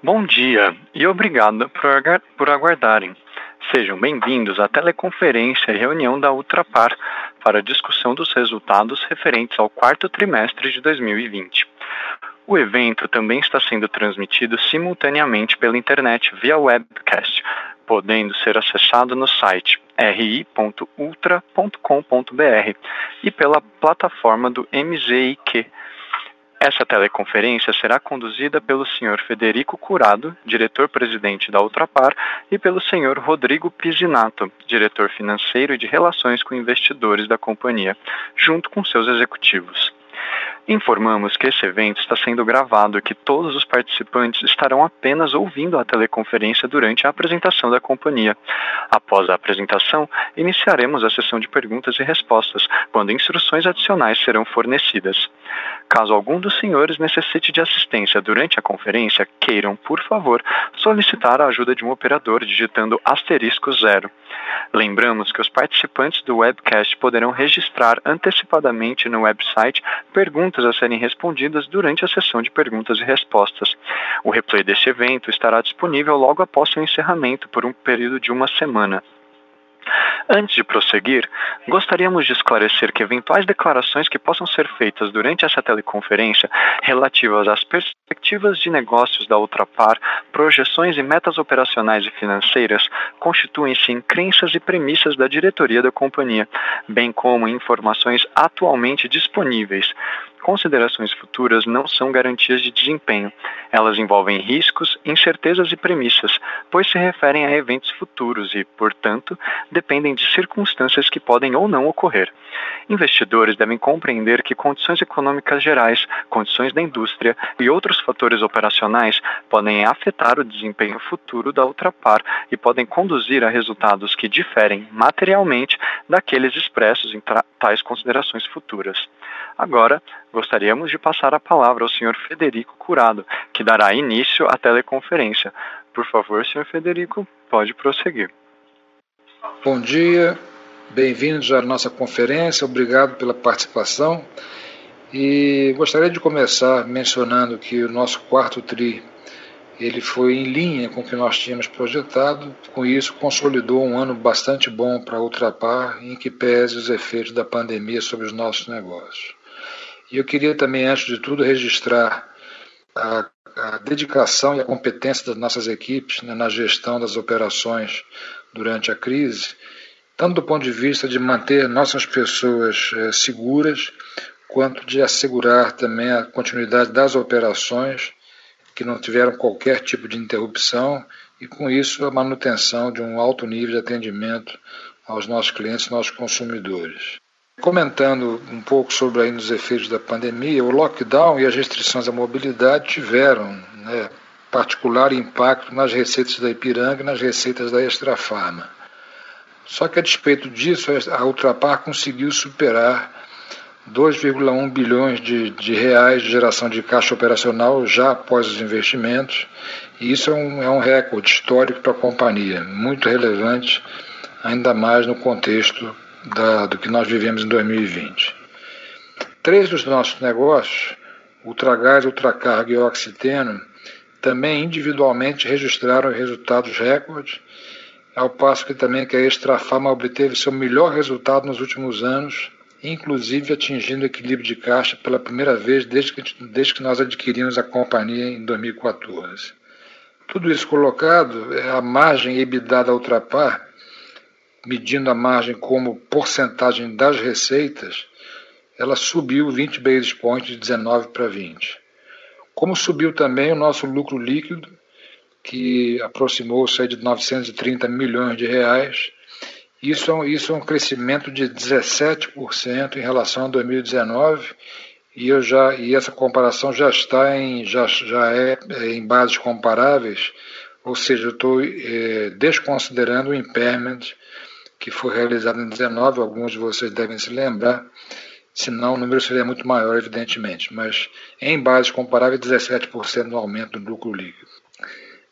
Bom dia e obrigado por aguardarem. Sejam bem-vindos à teleconferência e reunião da Ultrapar para discussão dos resultados referentes ao quarto trimestre de 2020. O evento também está sendo transmitido simultaneamente pela internet via webcast, podendo ser acessado no site ri.ultra.com.br e pela plataforma do MZIQ essa teleconferência será conduzida pelo Sr. Federico Curado, diretor-presidente da Ultrapar, e pelo Sr. Rodrigo Pisinato, diretor financeiro e de relações com investidores da companhia, junto com seus executivos. Informamos que esse evento está sendo gravado e que todos os participantes estarão apenas ouvindo a teleconferência durante a apresentação da companhia. Após a apresentação, iniciaremos a sessão de perguntas e respostas, quando instruções adicionais serão fornecidas. Caso algum dos senhores necessite de assistência durante a conferência, queiram, por favor, solicitar a ajuda de um operador digitando asterisco zero. Lembramos que os participantes do webcast poderão registrar antecipadamente no website perguntas a serem respondidas durante a sessão de perguntas e respostas. O replay deste evento estará disponível logo após seu encerramento por um período de uma semana. Antes de prosseguir, gostaríamos de esclarecer que eventuais declarações que possam ser feitas durante essa teleconferência relativas às perspectivas de negócios da Ultrapar, projeções e metas operacionais e financeiras constituem-se em crenças e premissas da diretoria da companhia, bem como informações atualmente disponíveis, Considerações futuras não são garantias de desempenho. Elas envolvem riscos, incertezas e premissas, pois se referem a eventos futuros e, portanto, dependem de circunstâncias que podem ou não ocorrer. Investidores devem compreender que condições econômicas gerais, condições da indústria e outros fatores operacionais podem afetar o desempenho futuro da Ultrapar e podem conduzir a resultados que diferem materialmente daqueles expressos em tais considerações futuras. Agora, gostaríamos de passar a palavra ao Sr. Federico Curado, que dará início à teleconferência. Por favor, Sr. Federico, pode prosseguir. Bom dia, bem-vindos à nossa conferência, obrigado pela participação. E gostaria de começar mencionando que o nosso quarto TRI ele foi em linha com o que nós tínhamos projetado, com isso consolidou um ano bastante bom para Ultrapar, em que pese os efeitos da pandemia sobre os nossos negócios. E eu queria também, antes de tudo, registrar a, a dedicação e a competência das nossas equipes né, na gestão das operações durante a crise, tanto do ponto de vista de manter nossas pessoas é, seguras, quanto de assegurar também a continuidade das operações que não tiveram qualquer tipo de interrupção e, com isso, a manutenção de um alto nível de atendimento aos nossos clientes, nossos consumidores. Comentando um pouco sobre ainda os efeitos da pandemia, o lockdown e as restrições à mobilidade tiveram né, particular impacto nas receitas da Ipiranga e nas receitas da Extrafarma. Só que a despeito disso, a Ultrapar conseguiu superar 2,1 bilhões de, de, reais de geração de caixa operacional já após os investimentos, e isso é um, é um recorde histórico para a companhia, muito relevante, ainda mais no contexto da, do que nós vivemos em 2020. Três dos nossos negócios, Ultragás, Ultracargo e Oxiteno, também individualmente registraram resultados recordes, ao passo que também que a Extrafarma obteve seu melhor resultado nos últimos anos, inclusive atingindo equilíbrio de caixa pela primeira vez desde que, desde que nós adquirimos a companhia em 2014. Tudo isso colocado, a margem EBITDA da Ultrapar medindo a margem como porcentagem das receitas, ela subiu 20 basis points de 19 para 20. Como subiu também o nosso lucro líquido, que aproximou-se de 930 milhões de reais, isso é, um, isso é um crescimento de 17% em relação a 2019 e eu já e essa comparação já está em já, já é, é em bases comparáveis, ou seja, eu estou é, desconsiderando o impairment que foi realizado em 19, alguns de vocês devem se lembrar, senão o número seria muito maior, evidentemente, mas em base comparável, 17% no aumento do lucro líquido.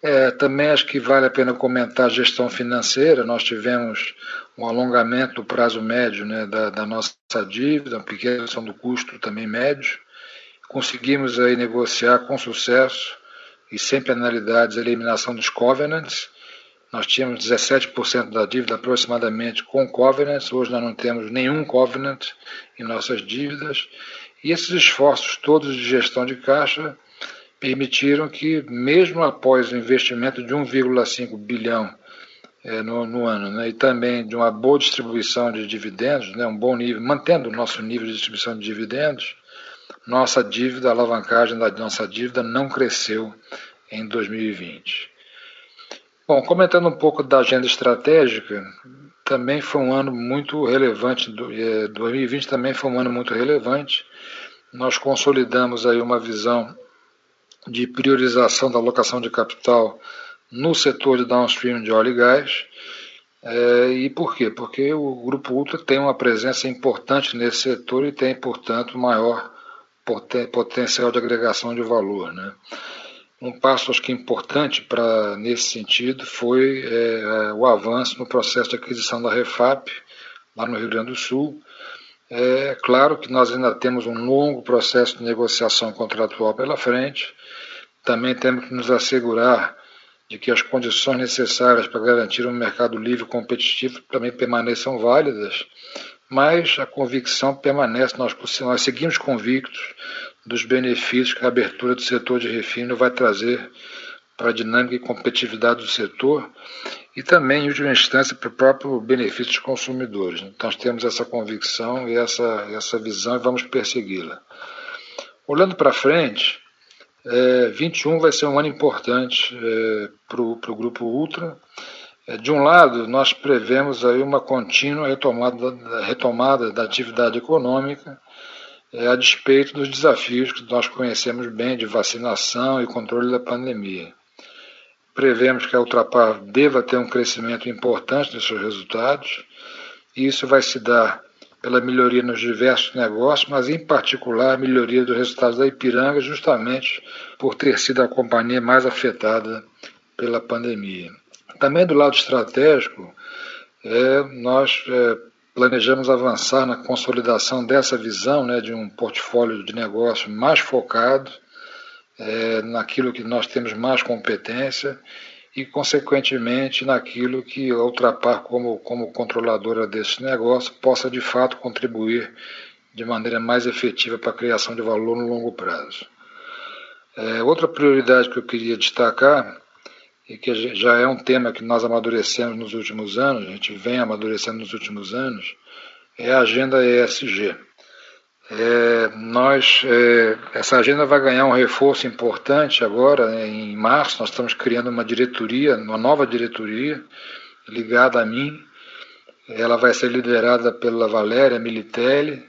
É, também acho que vale a pena comentar a gestão financeira. Nós tivemos um alongamento do prazo médio né, da, da, nossa dívida, uma pequena redução do custo também médio. Conseguimos aí negociar com sucesso e sem penalidades a eliminação dos covenants. Nós tínhamos 17% da dívida aproximadamente com covenants, hoje nós não temos nenhum covenant em nossas dívidas. E esses esforços todos de gestão de caixa permitiram que, mesmo após o investimento de 1,5 bilhão é, no, no, ano, né, e também de uma boa distribuição de dividendos, né, um bom nível, mantendo o nosso nível de distribuição de dividendos, nossa dívida, a alavancagem da nossa dívida não cresceu em 2020. Bom, comentando um pouco da agenda estratégica, também foi um ano muito relevante, 2020 é, também foi um ano muito relevante. Nós consolidamos aí uma visão de priorização da alocação de capital no setor de downstream de óleo e gás. É, e por quê? Porque o Grupo Ultra tem uma presença importante nesse setor e tem, portanto, maior poten potencial de agregação de valor. Né? Um passo, acho que importante para nesse sentido foi é, o avanço no processo de aquisição da Refap, lá no Rio Grande do Sul. É claro que nós ainda temos um longo processo de negociação contratual pela frente. Também temos que nos assegurar de que as condições necessárias para garantir um mercado livre e competitivo também permaneçam válidas, mas a convicção permanece, nós, nós seguimos convictos dos benefícios que a abertura do setor de refino vai trazer para a dinâmica e competitividade do setor e também, em última instância, para o próprio benefício dos consumidores. Então, nós temos essa convicção e essa, essa visão e vamos persegui-la. Olhando para frente, é, 21 vai ser um ano importante é, para o Grupo Ultra. É, de um lado, nós prevemos aí uma contínua retomada, retomada da atividade econômica, é, a despeito dos desafios que nós conhecemos bem de vacinação e controle da pandemia. Prevemos que a Ultrapar deva ter um crescimento importante nos seus resultados, e isso vai se dar pela melhoria nos diversos negócios, mas em particular a melhoria dos resultados da Ipiranga, justamente por ter sido a companhia mais afetada pela pandemia. Também do lado estratégico, é, nós é, planejamos avançar na consolidação dessa visão né, de um portfólio de negócio mais focado é, naquilo que nós temos mais competência e, consequentemente, naquilo que a Ultrapar, como, como controladora desse negócio, possa de fato contribuir de maneira mais efetiva para a criação de valor no longo prazo. É, outra prioridade que eu queria destacar, e que já é um tema que nós amadurecemos nos últimos anos, a gente vem amadurecendo nos últimos anos, é a agenda ESG. É, nós, é, essa agenda vai ganhar um reforço importante agora, né, em março, nós estamos criando uma diretoria, uma nova diretoria, ligada a mim. Ela vai ser liderada pela Valéria Militelli,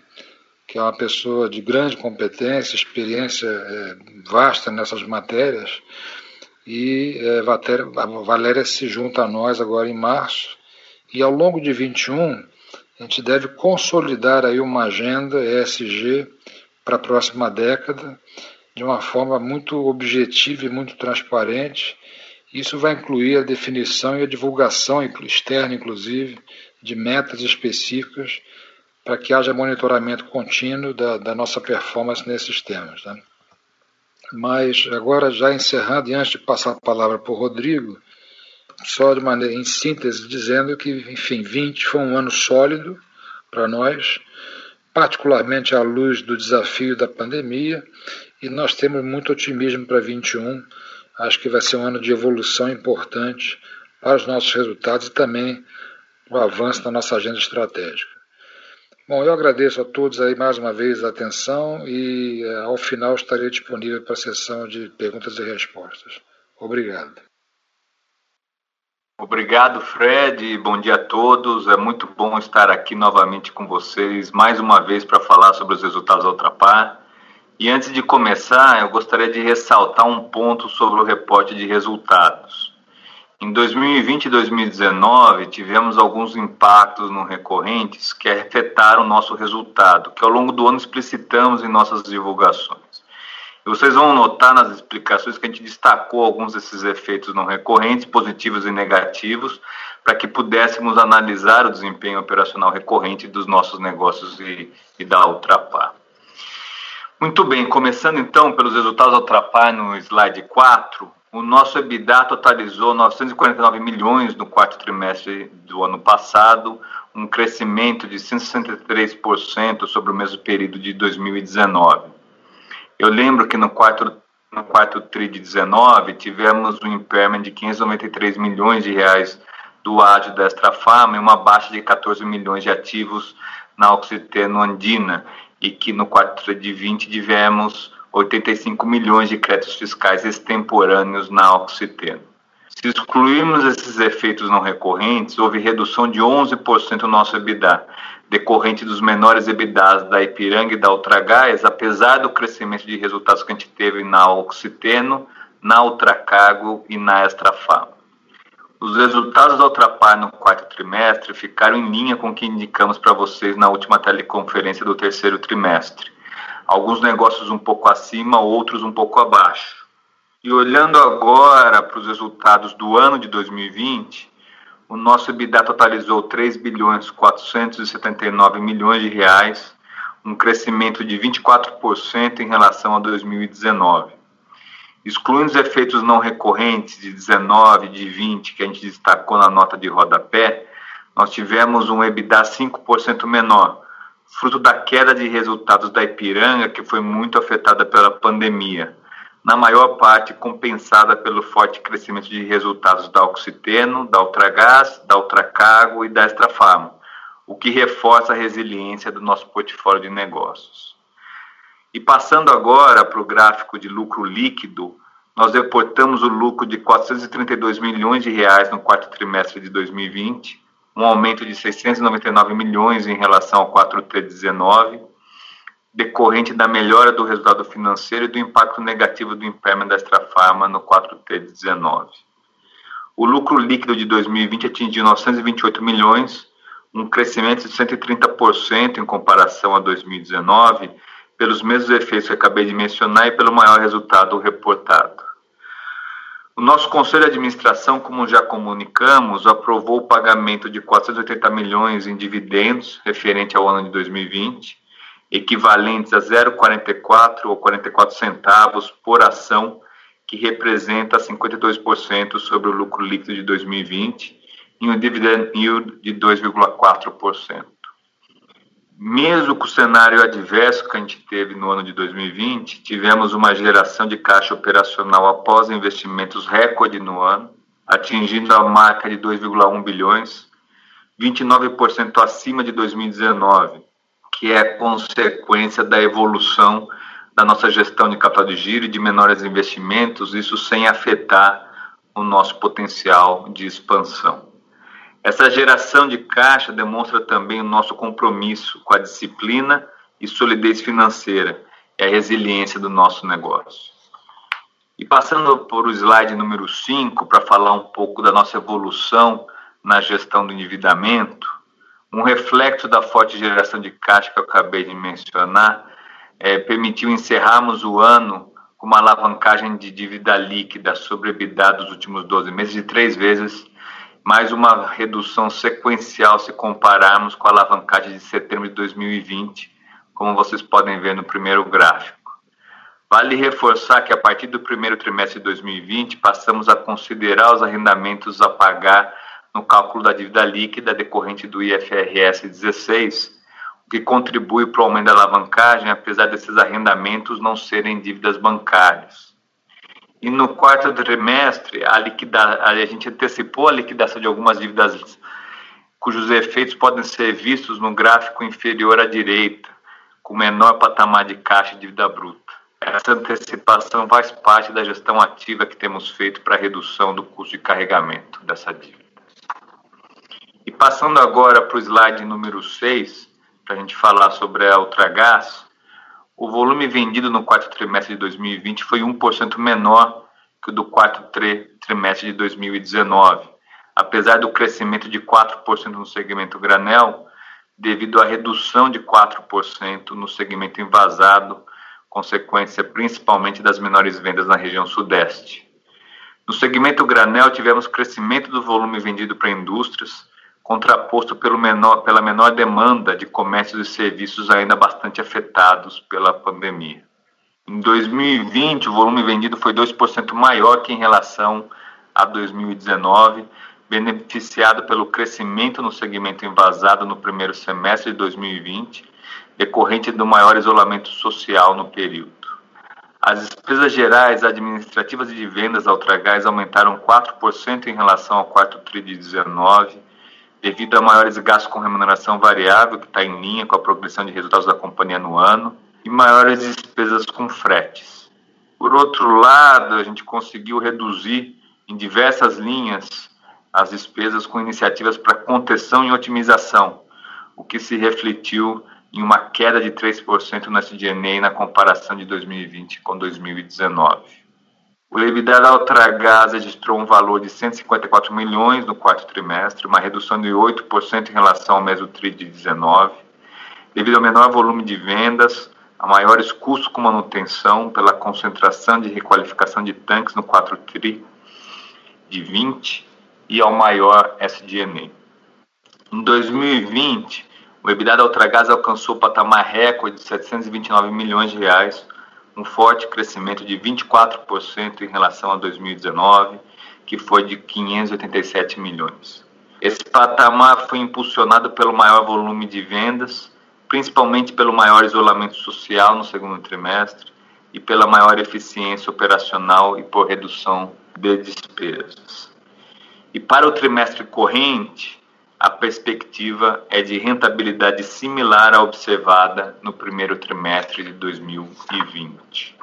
que é uma pessoa de grande competência, experiência é, vasta nessas matérias. E é, Valéria se junta a nós agora em março. E ao longo de 21, a gente deve consolidar aí uma agenda ESG para a próxima década de uma forma muito objetiva e muito transparente. Isso vai incluir a definição e a divulgação externa, inclusive, de metas específicas para que haja monitoramento contínuo da, da nossa performance nesses temas. Né? Mas agora, já encerrando, e antes de passar a palavra para o Rodrigo, só de maneira em síntese, dizendo que, enfim, 20 foi um ano sólido para nós, particularmente à luz do desafio da pandemia, e nós temos muito otimismo para 21. Acho que vai ser um ano de evolução importante para os nossos resultados e também o avanço da nossa agenda estratégica. Bom, eu agradeço a todos aí mais uma vez a atenção e eh, ao final estarei disponível para a sessão de perguntas e respostas. Obrigado. Obrigado, Fred. Bom dia a todos. É muito bom estar aqui novamente com vocês, mais uma vez, para falar sobre os resultados da Ultrapar. E antes de começar, eu gostaria de ressaltar um ponto sobre o reporte de resultados. Em 2020 e 2019, tivemos alguns impactos não recorrentes que afetaram o nosso resultado, que ao longo do ano explicitamos em nossas divulgações. E vocês vão notar nas explicações que a gente destacou alguns desses efeitos não recorrentes, positivos e negativos, para que pudéssemos analisar o desempenho operacional recorrente dos nossos negócios e, e da Ultrapar. Muito bem, começando então pelos resultados ao Trapar no slide 4, o nosso EBITDA totalizou 949 milhões no quarto trimestre do ano passado, um crescimento de 163% sobre o mesmo período de 2019. Eu lembro que no quarto, no quarto TRI de 19 tivemos um impairment de 593 milhões de reais do ágio da Extrafarma e uma baixa de 14 milhões de ativos na Oxiteno Andina e que no quarto TRI de 20 tivemos 85 milhões de créditos fiscais extemporâneos na Oxiteno. Se excluirmos esses efeitos não recorrentes, houve redução de 11% no nosso EBITDA, decorrente dos menores EBITDAs da Ipiranga e da Ultragás, apesar do crescimento de resultados que a gente teve na Oxiteno, na Ultracargo e na Extrafam. Os resultados da Ultrapar no quarto trimestre ficaram em linha com o que indicamos para vocês na última teleconferência do terceiro trimestre. Alguns negócios um pouco acima, outros um pouco abaixo. E olhando agora para os resultados do ano de 2020, o nosso EBITDA totalizou 3 bilhões 479 milhões de reais, um crescimento de 24% em relação a 2019. Excluindo os efeitos não recorrentes de 19 de 20 que a gente destacou na nota de rodapé, nós tivemos um EBITDA 5% menor, fruto da queda de resultados da Ipiranga, que foi muito afetada pela pandemia na maior parte compensada pelo forte crescimento de resultados da Oxiteno, da Ultragás, da Ultracargo e da Extrafarma, o que reforça a resiliência do nosso portfólio de negócios. E passando agora para o gráfico de lucro líquido, nós reportamos o lucro de 432 milhões de reais no quarto trimestre de 2020, um aumento de 699 milhões em relação ao 4T19, decorrente da melhora do resultado financeiro e do impacto negativo do impairment da Extrafarma no 4T19. O lucro líquido de 2020 atingiu 928 milhões, um crescimento de 130% em comparação a 2019, pelos mesmos efeitos que acabei de mencionar e pelo maior resultado reportado. O nosso conselho de administração, como já comunicamos, aprovou o pagamento de 480 milhões em dividendos referente ao ano de 2020 equivalentes a 0,44 ou 44 centavos por ação, que representa 52% sobre o lucro líquido de 2020 e um dividend yield de 2,4%. Mesmo com o cenário adverso que a gente teve no ano de 2020, tivemos uma geração de caixa operacional após investimentos recorde no ano, atingindo a marca de 2,1 bilhões, 29% acima de 2019, que é consequência da evolução da nossa gestão de capital de giro e de menores investimentos, isso sem afetar o nosso potencial de expansão. Essa geração de caixa demonstra também o nosso compromisso com a disciplina e solidez financeira e a resiliência do nosso negócio. E passando por o slide número 5, para falar um pouco da nossa evolução na gestão do endividamento, um reflexo da forte geração de caixa que eu acabei de mencionar é, permitiu encerrarmos o ano com uma alavancagem de dívida líquida sobre EBITDA dos últimos 12 meses de três vezes, mais uma redução sequencial se compararmos com a alavancagem de setembro de 2020, como vocês podem ver no primeiro gráfico. Vale reforçar que a partir do primeiro trimestre de 2020 passamos a considerar os arrendamentos a pagar no cálculo da dívida líquida decorrente do IFRS 16, o que contribui para o aumento da alavancagem, apesar desses arrendamentos não serem dívidas bancárias. E no quarto trimestre, a, liquida, a gente antecipou a liquidação de algumas dívidas cujos efeitos podem ser vistos no gráfico inferior à direita, com menor patamar de caixa e dívida bruta. Essa antecipação faz parte da gestão ativa que temos feito para a redução do custo de carregamento dessa dívida. E passando agora para o slide número 6, para a gente falar sobre a Ultragás, o volume vendido no quarto trimestre de 2020 foi 1% menor que o do quarto trimestre de 2019, apesar do crescimento de 4% no segmento granel, devido à redução de 4% no segmento envasado, consequência principalmente das menores vendas na região sudeste. No segmento granel, tivemos crescimento do volume vendido para indústrias, contraposto menor, pela menor demanda de comércios e serviços ainda bastante afetados pela pandemia. Em 2020, o volume vendido foi 2% maior que em relação a 2019, beneficiado pelo crescimento no segmento envasado no primeiro semestre de 2020, decorrente do maior isolamento social no período. As despesas gerais, administrativas e de vendas da Ultragás aumentaram 4% em relação ao quarto TRI de 19, devido a maiores gastos com remuneração variável, que está em linha com a progressão de resultados da companhia no ano, e maiores despesas com fretes. Por outro lado, a gente conseguiu reduzir em diversas linhas as despesas com iniciativas para contenção e otimização, o que se refletiu em uma queda de 3% no SDNA na comparação de 2020 com 2019. O EBITDA da Ultragás registrou um valor de 154 milhões no quarto trimestre, uma redução de 8% em relação ao mesmo TRI de 19, devido ao menor volume de vendas, a maiores custos com manutenção pela concentração de requalificação de tanques no 4 TRI de 20 e ao maior SDNA. Em 2020, o EBITDA da Ultragás alcançou o patamar recorde de 729 milhões de reais, um forte crescimento de 24% em relação a 2019, que foi de 587 milhões. Esse patamar foi impulsionado pelo maior volume de vendas, principalmente pelo maior isolamento social no segundo trimestre e pela maior eficiência operacional e por redução de despesas. E para o trimestre corrente, a perspectiva é de rentabilidade similar à observada no primeiro trimestre de 2020.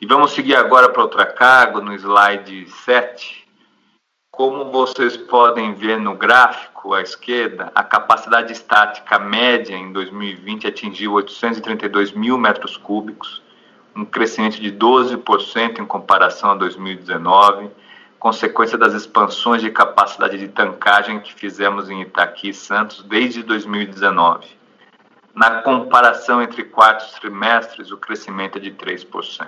E vamos seguir agora para outra carga, no slide 7. Como vocês podem ver no gráfico à esquerda, a capacidade estática média em 2020 atingiu 832 mil metros cúbicos, um crescimento de 12% em comparação a 2019 consequência das expansões de capacidade de tancagem que fizemos em Itaqui e Santos desde 2019. Na comparação entre quartos trimestres, o crescimento é de 3%.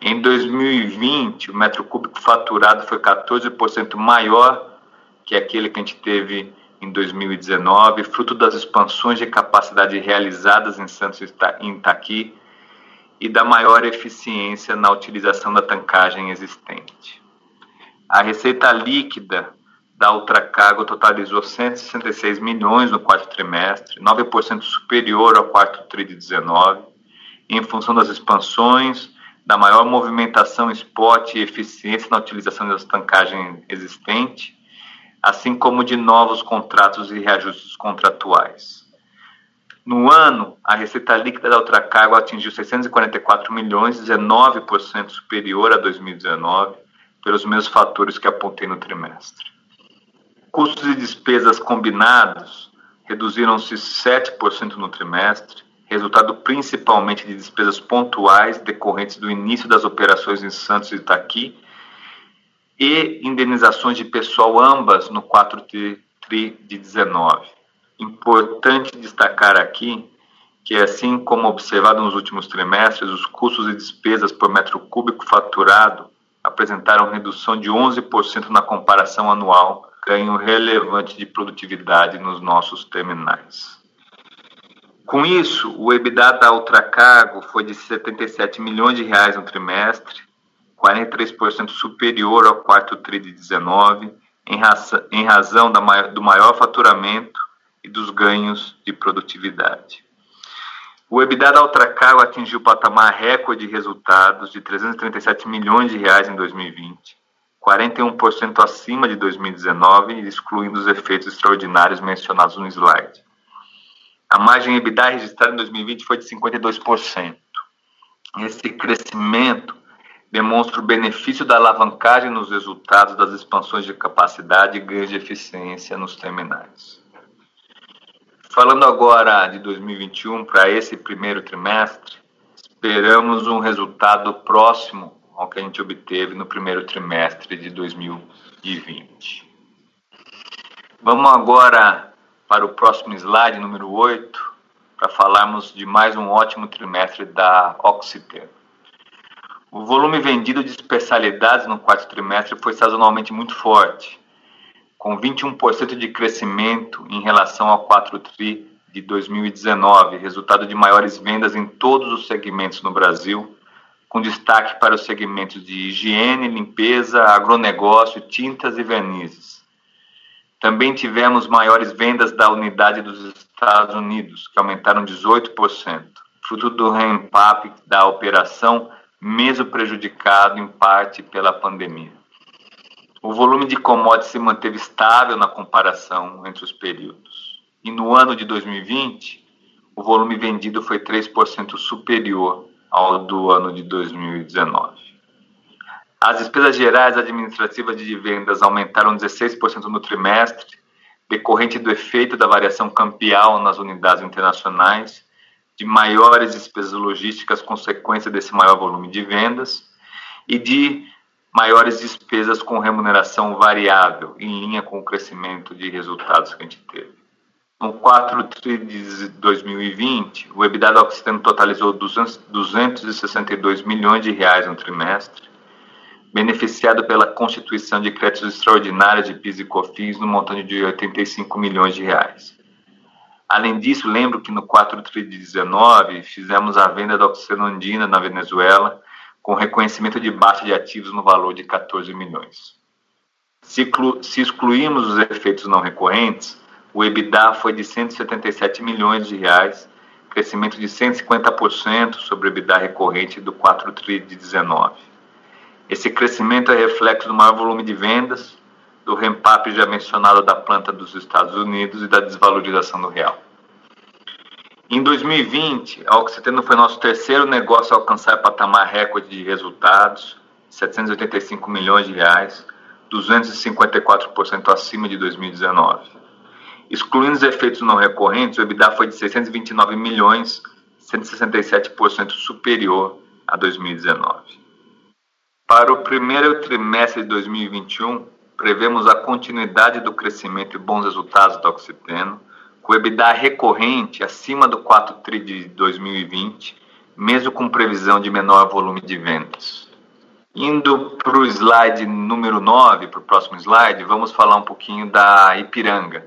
Em 2020, o metro cúbico faturado foi 14% maior que aquele que a gente teve em 2019, fruto das expansões de capacidade realizadas em Santos e Itaqui e da maior eficiência na utilização da tancagem existente. A receita líquida da Ultracargo totalizou 166 milhões no quarto trimestre, 9% superior ao quarto tri de 19, em função das expansões, da maior movimentação spot e eficiência na utilização das tancagens existente, assim como de novos contratos e reajustes contratuais. No ano, a receita líquida da Ultracargo atingiu 644 milhões, 19% superior a 2019, pelos mesmos fatores que apontei no trimestre. Custos e despesas combinados reduziram-se 7% no trimestre, resultado principalmente de despesas pontuais decorrentes do início das operações em Santos e Itaqui e indenizações de pessoal ambas no 4 tri de 19. Importante destacar aqui que, assim como observado nos últimos trimestres, os custos e despesas por metro cúbico faturado apresentaram redução de 11% na comparação anual, ganho relevante de produtividade nos nossos terminais. Com isso, o EBITDA da Ultracargo foi de 77 milhões de reais no trimestre, 43% superior ao quarto tri de 19, em, raça, em razão da, do maior faturamento e dos ganhos de produtividade. O EBITDA da Ultracargo atingiu o patamar recorde de resultados de 337 milhões de reais em 2020, 41% acima de 2019, excluindo os efeitos extraordinários mencionados no slide. A margem EBITDA registrada em 2020 foi de 52%. Esse crescimento demonstra o benefício da alavancagem nos resultados das expansões de capacidade e ganhos de eficiência nos terminais. Falando agora de 2021, para esse primeiro trimestre, esperamos um resultado próximo ao que a gente obteve no primeiro trimestre de 2020. Vamos agora para o próximo slide, número 8, para falarmos de mais um ótimo trimestre da Oxiter. O volume vendido de especialidades no quarto trimestre foi sazonalmente muito forte, com 21% de crescimento em relação ao 4 tri de 2019, resultado de maiores vendas em todos os segmentos no Brasil, com destaque para os segmentos de higiene, limpeza, agronegócio, tintas e vernizes. Também tivemos maiores vendas da unidade dos Estados Unidos, que aumentaram 18%, fruto do ramp-up da operação, mesmo prejudicado em parte pela pandemia. O volume de commodities se manteve estável na comparação entre os períodos. E no ano de 2020, o volume vendido foi 3% superior ao do ano de 2019. As despesas gerais administrativas de vendas aumentaram 16% no trimestre, decorrente do efeito da variação cambial nas unidades internacionais, de maiores despesas logísticas consequência desse maior volume de vendas e de maiores despesas com remuneração variável, em linha com o crescimento de resultados que a gente teve. No 4 de 2020, o EBITDA da Oxiteno totalizou 200, 262 milhões de reais no trimestre, beneficiado pela constituição de créditos extraordinários de PIS e COFINS no montante de 85 milhões de reais. Além disso, lembro que no 4 de 2019 fizemos a venda da Oxiteno Andina na Venezuela, com reconhecimento de baixa de ativos no valor de 14 milhões. Se, excluímos os efeitos não recorrentes, o EBITDA foi de 177 milhões de reais, crescimento de 150% sobre o EBITDA recorrente do 4 tri de 19. Esse crescimento é reflexo do maior volume de vendas, do ramp-up já mencionado da planta dos Estados Unidos e da desvalorização do real. Em 2020, a Oxiteno foi nosso terceiro negócio a alcançar patamar recorde de resultados, 785 milhões de reais, 254% acima de 2019. Excluindo os efeitos não recorrentes, o EBITDA foi de 629 milhões, 167% superior a 2019. Para o primeiro trimestre de 2021, prevemos a continuidade do crescimento e bons resultados da Oxiteno, o EBITDA recorrente acima do 4 tri de 2020, mesmo com previsão de menor volume de vendas. Indo para o slide número 9, para o próximo slide, vamos falar um pouquinho da Ipiranga.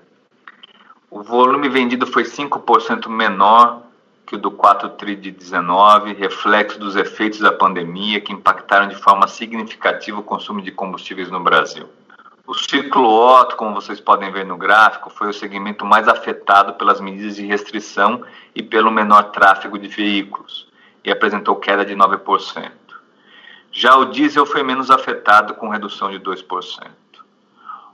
O volume vendido foi 5% menor que o do 4 tri de 19, reflexo dos efeitos da pandemia que impactaram de forma significativa o consumo de combustíveis no Brasil. O ciclo Otto, como vocês podem ver no gráfico, foi o segmento mais afetado pelas medidas de restrição e pelo menor tráfego de veículos, e apresentou queda de 9%. Já o diesel foi menos afetado, com redução de 2%.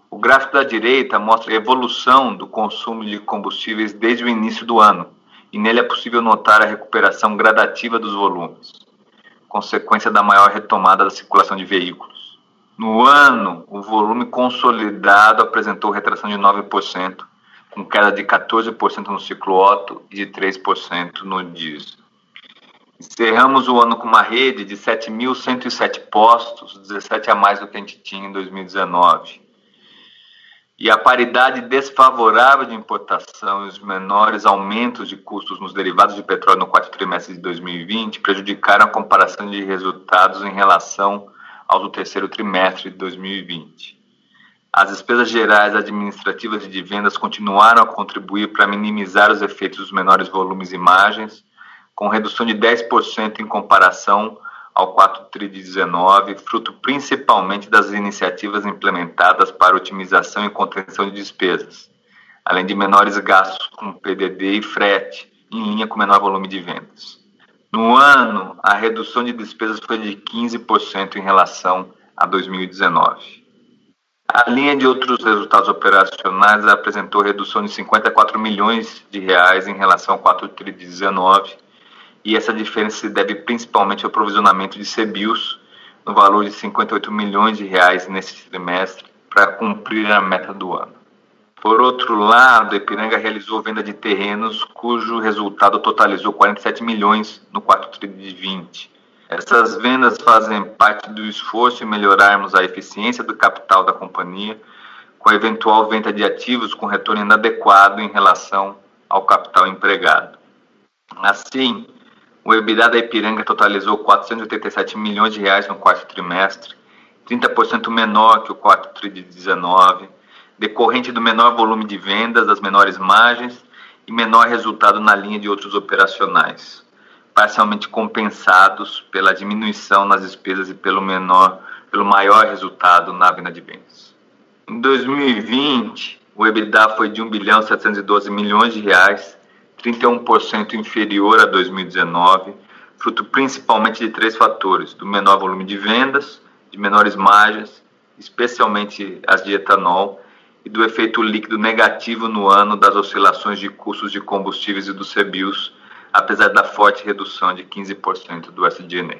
O gráfico da direita mostra a evolução do consumo de combustíveis desde o início do ano, e nele é possível notar a recuperação gradativa dos volumes, consequência da maior retomada da circulação de veículos. No ano, o volume consolidado apresentou retração de 9%, com queda de 14% no ciclo Otto e de 3% no diesel. Encerramos o ano com uma rede de 7.107 postos, 17 a mais do que a gente tinha em 2019 e a paridade desfavorável de importação e os menores aumentos de custos nos derivados de petróleo no quarto trimestre de 2020 prejudicaram a comparação de resultados em relação ao do terceiro trimestre de 2020. As despesas gerais administrativas e de vendas continuaram a contribuir para minimizar os efeitos dos menores volumes e margens, com redução de 10% em comparação ao 4 TRI de 19, fruto principalmente das iniciativas implementadas para otimização e contenção de despesas, além de menores gastos com PDD e frete, em linha com menor volume de vendas. No ano, a redução de despesas foi de 15% em relação a 2019. A linha de outros resultados operacionais apresentou redução de 54 milhões de reais em relação ao 4 TRI de 19, e essa diferença se deve principalmente ao provisionamento de CBIOS no valor de 58 milhões de reais nesse trimestre para cumprir a meta do ano. Por outro lado, a Ipiranga realizou venda de terrenos cujo resultado totalizou 47 milhões no quarto trimestre de 20. Essas vendas fazem parte do esforço em melhorarmos a eficiência do capital da companhia, com a eventual venda de ativos com retorno inadequado em relação ao capital empregado. Assim, o EBITDA da Ipiranga totalizou 487 milhões de reais no quarto trimestre, 30% menor que o quarto tri de 19, decorrente do menor volume de vendas, das menores margens e menor resultado na linha de outros operacionais, parcialmente compensados pela diminuição nas despesas e pelo menor, pelo maior resultado na venda de bens. Em 2020, o EBITDA foi de 1 bilhão 712 milhões de reais, 31% inferior a 2019, fruto principalmente de três fatores: do menor volume de vendas, de menores margens, especialmente as de etanol, e do efeito líquido negativo no ano das oscilações de custos de combustíveis e dos CBIOS, apesar da forte redução de 15% do SG&A.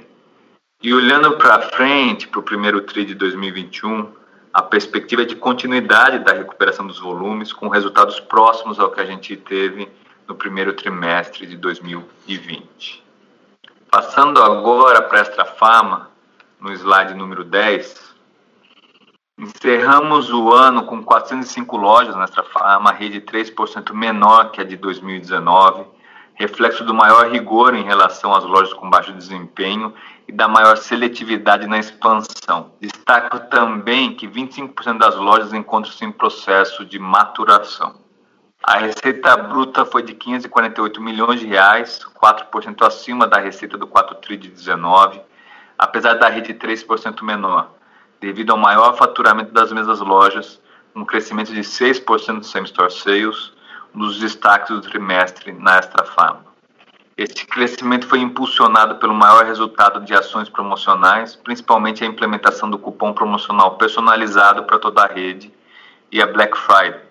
E olhando para frente, para o primeiro TRI de 2021, a perspectiva é de continuidade da recuperação dos volumes, com resultados próximos ao que a gente teve no primeiro trimestre de 2020. Passando agora para a Extra Farma, no slide número 10, encerramos o ano com 405 lojas Extra Farma, rede 3% menor que a de 2019, reflexo do maior rigor em relação às lojas com baixo desempenho e da maior seletividade na expansão. Destaco também que 25% das lojas encontram-se em processo de maturação. A receita bruta foi de 548 milhões de reais, 4% acima da receita do 4 tri de 19, apesar da rede 3% menor, devido ao maior faturamento das mesmas lojas, um crescimento de 6% do same-store sales, um dos destaques do trimestre na Extra Farma. Este crescimento foi impulsionado pelo maior resultado de ações promocionais, principalmente a implementação do cupom promocional personalizado para toda a rede e a Black Friday,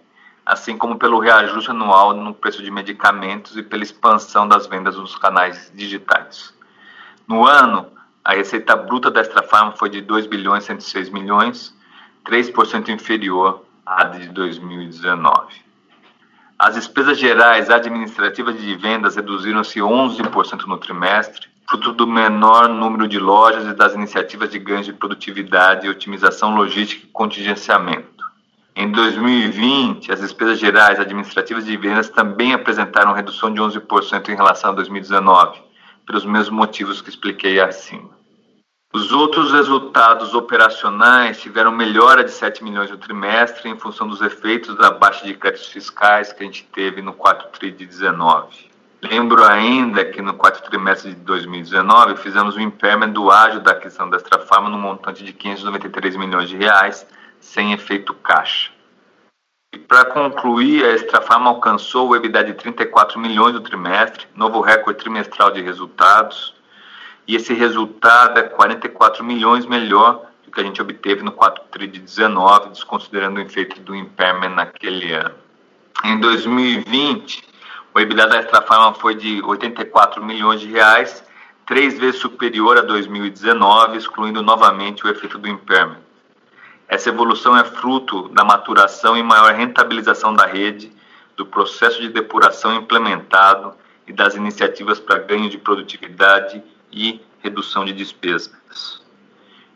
assim como pelo reajuste anual no preço de medicamentos e pela expansão das vendas nos canais digitais. No ano, a receita bruta da Extra foi de 2 bilhões 106 milhões, 3% inferior à de 2019. As despesas gerais administrativas de vendas reduziram-se 11% no trimestre, fruto do menor número de lojas e das iniciativas de ganho de produtividade, otimização logística e contingenciamento. Em 2020, as despesas gerais administrativas de vendas também apresentaram redução de 11% em relação a 2019, pelos mesmos motivos que expliquei acima. Os outros resultados operacionais tiveram melhora de 7 milhões no trimestre em função dos efeitos da baixa de créditos fiscais que a gente teve no 4 tri de 19. Lembro ainda que no quarto trimestre de 2019 fizemos um impairment do ágio da aquisição da Extra Farma no montante de 593 milhões de reais, sem efeito caixa. E para concluir, a Extra Farma alcançou o EBITDA de 34 milhões no trimestre, novo recorde trimestral de resultados, e esse resultado é 44 milhões melhor do que a gente obteve no 4 tri de 19, desconsiderando o efeito do impairment naquele ano. Em 2020, o EBITDA da Extra Farma foi de 84 milhões de reais, três vezes superior a 2019, excluindo novamente o efeito do impairment. Essa evolução é fruto da maturação e maior rentabilização da rede, do processo de depuração implementado e das iniciativas para ganho de produtividade e redução de despesas.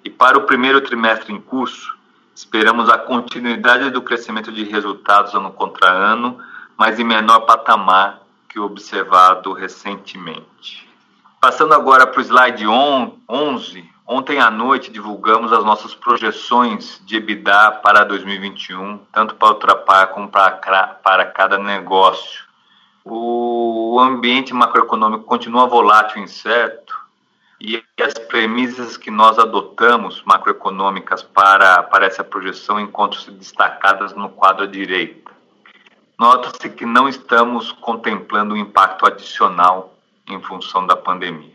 E para o primeiro trimestre em curso, esperamos a continuidade do crescimento de resultados ano contra ano, mas em menor patamar que o observado recentemente. Passando agora para o slide 11, Ontem à noite divulgamos as nossas projeções de EBITDA para 2021, tanto para o Ultrapar como para, cada negócio. O ambiente macroeconômico continua volátil e incerto e as premissas que nós adotamos macroeconômicas para, para essa projeção encontram-se destacadas no quadro à direita. Nota-se que não estamos contemplando um impacto adicional em função da pandemia.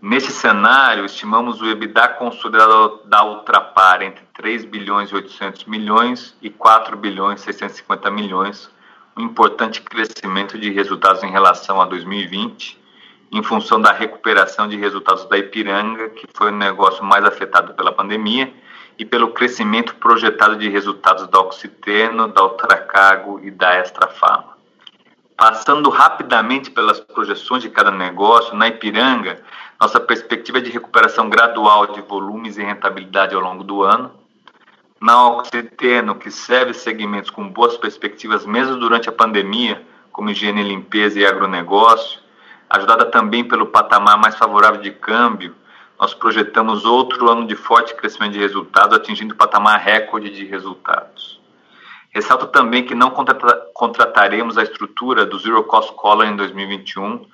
Nesse cenário, estimamos o EBITDA consolidado da Ultrapar entre 3 bilhões e 800 milhões e 4 bilhões e 650 milhões, um importante crescimento de resultados em relação a 2020, em função da recuperação de resultados da Ipiranga, que foi o negócio mais afetado pela pandemia, e pelo crescimento projetado de resultados da Oxiteno, da Ultracargo e da Extra Farma. Passando rapidamente pelas projeções de cada negócio, na Ipiranga, nossa perspectiva é de recuperação gradual de volumes e rentabilidade ao longo do ano. Na Oxiteno, que serve segmentos com boas perspectivas mesmo durante a pandemia, como higiene e limpeza e agronegócio, ajudada também pelo patamar mais favorável de câmbio, nós projetamos outro ano de forte crescimento de resultados, atingindo o patamar recorde de resultados. Ressalto também que não contrataremos a estrutura do Zero Cost Collar em 2021,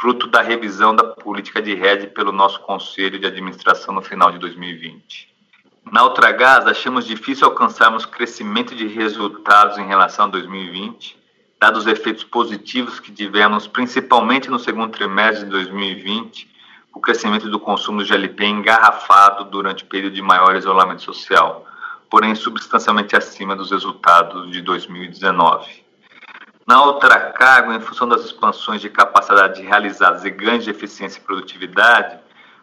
fruto da revisão da política de rede pelo nosso Conselho de Administração no final de 2020. Na Ultragás, achamos difícil alcançarmos crescimento de resultados em relação a 2020, dados os efeitos positivos que tivemos principalmente no segundo trimestre de 2020, o crescimento do consumo de GLP engarrafado durante o período de maior isolamento social, porém substancialmente acima dos resultados de 2019. Na outra carga, em função das expansões de capacidade realizadas e ganhos de eficiência e produtividade,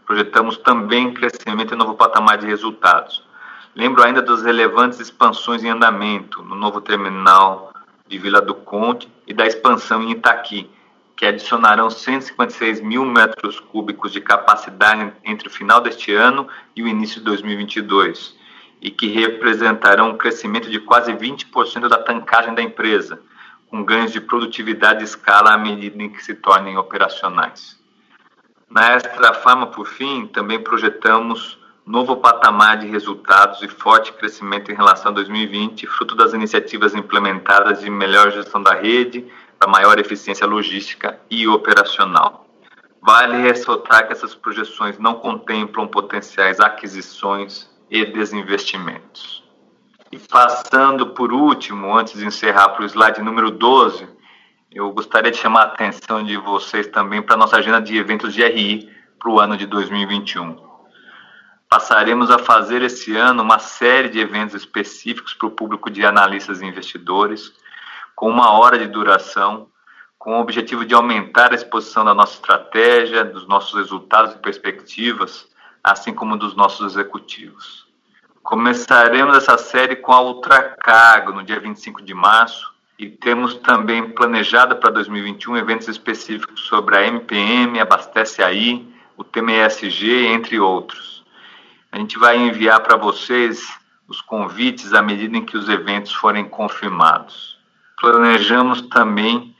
projetamos também crescimento e novo patamar de resultados. Lembro ainda das relevantes expansões em andamento no novo terminal de Vila do Conde e da expansão em Itaqui, que adicionarão 156 mil metros cúbicos de capacidade entre o final deste ano e o início de 2022, e que representarão um crescimento de quase 20% da tancagem da empresa, com ganhos de produtividade e escala à medida em que se tornem operacionais. Na Extra Farma, por fim, também projetamos novo patamar de resultados e forte crescimento em relação a 2020, fruto das iniciativas implementadas de melhor gestão da rede, para maior eficiência logística e operacional. Vale ressaltar que essas projeções não contemplam potenciais aquisições e desinvestimentos. E passando por último, antes de encerrar para o slide número 12, eu gostaria de chamar a atenção de vocês também para a nossa agenda de eventos de RI para o ano de 2021. Passaremos a fazer esse ano uma série de eventos específicos para o público de analistas e investidores, com uma hora de duração, com o objetivo de aumentar a exposição da nossa estratégia, dos nossos resultados e perspectivas, assim como dos nossos executivos. Começaremos essa série com a Ultracargo no dia 25 de março e temos também planejado para 2021 eventos específicos sobre a MPM, Abastece Aí, o TMSG, entre outros. A gente vai enviar para vocês os convites à medida em que os eventos forem confirmados. Planejamos também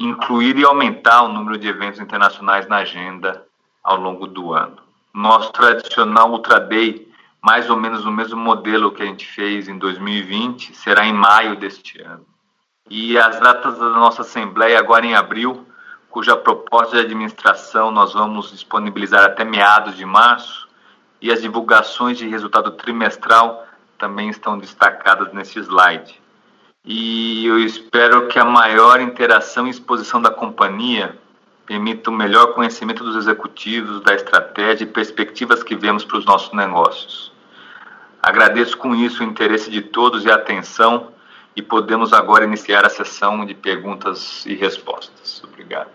incluir e aumentar o número de eventos internacionais na agenda ao longo do ano. Nosso tradicional Ultra Day mais ou menos o mesmo modelo que a gente fez em 2020, será em maio deste ano. E as datas da nossa Assembleia, agora em abril, cuja proposta de administração nós vamos disponibilizar até meados de março, e as divulgações de resultado trimestral também estão destacadas nesse slide. E eu espero que a maior interação e exposição da companhia permita o melhor conhecimento dos executivos, da estratégia e perspectivas que vemos para os nossos negócios. Agradeço com isso o interesse de todos e a atenção e podemos agora iniciar a sessão de perguntas e respostas. Obrigado.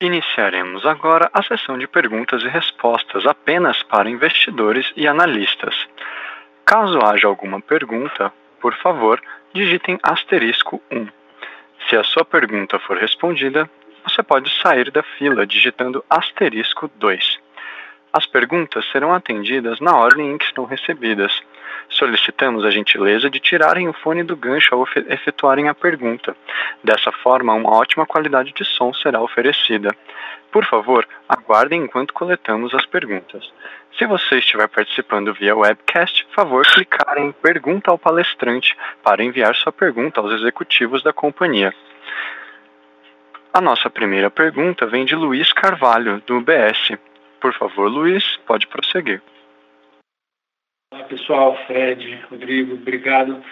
Iniciaremos agora a sessão de perguntas e respostas apenas para investidores e analistas. Caso haja alguma pergunta, por favor, digitem asterisco 1. Se a sua pergunta for respondida, você pode sair da fila digitando asterisco 2. As perguntas serão atendidas na ordem em que estão recebidas. Solicitamos a gentileza de tirarem o fone do gancho ao efetuarem a pergunta. Dessa forma, uma ótima qualidade de som será oferecida. Por favor, aguardem enquanto coletamos as perguntas. Se você estiver participando via webcast, favor clicar em Pergunta ao palestrante para enviar sua pergunta aos executivos da companhia. A nossa primeira pergunta vem de Luiz Carvalho, do UBS. Por favor, Luiz, pode prosseguir. Olá, pessoal, Fred, Rodrigo, obrigado.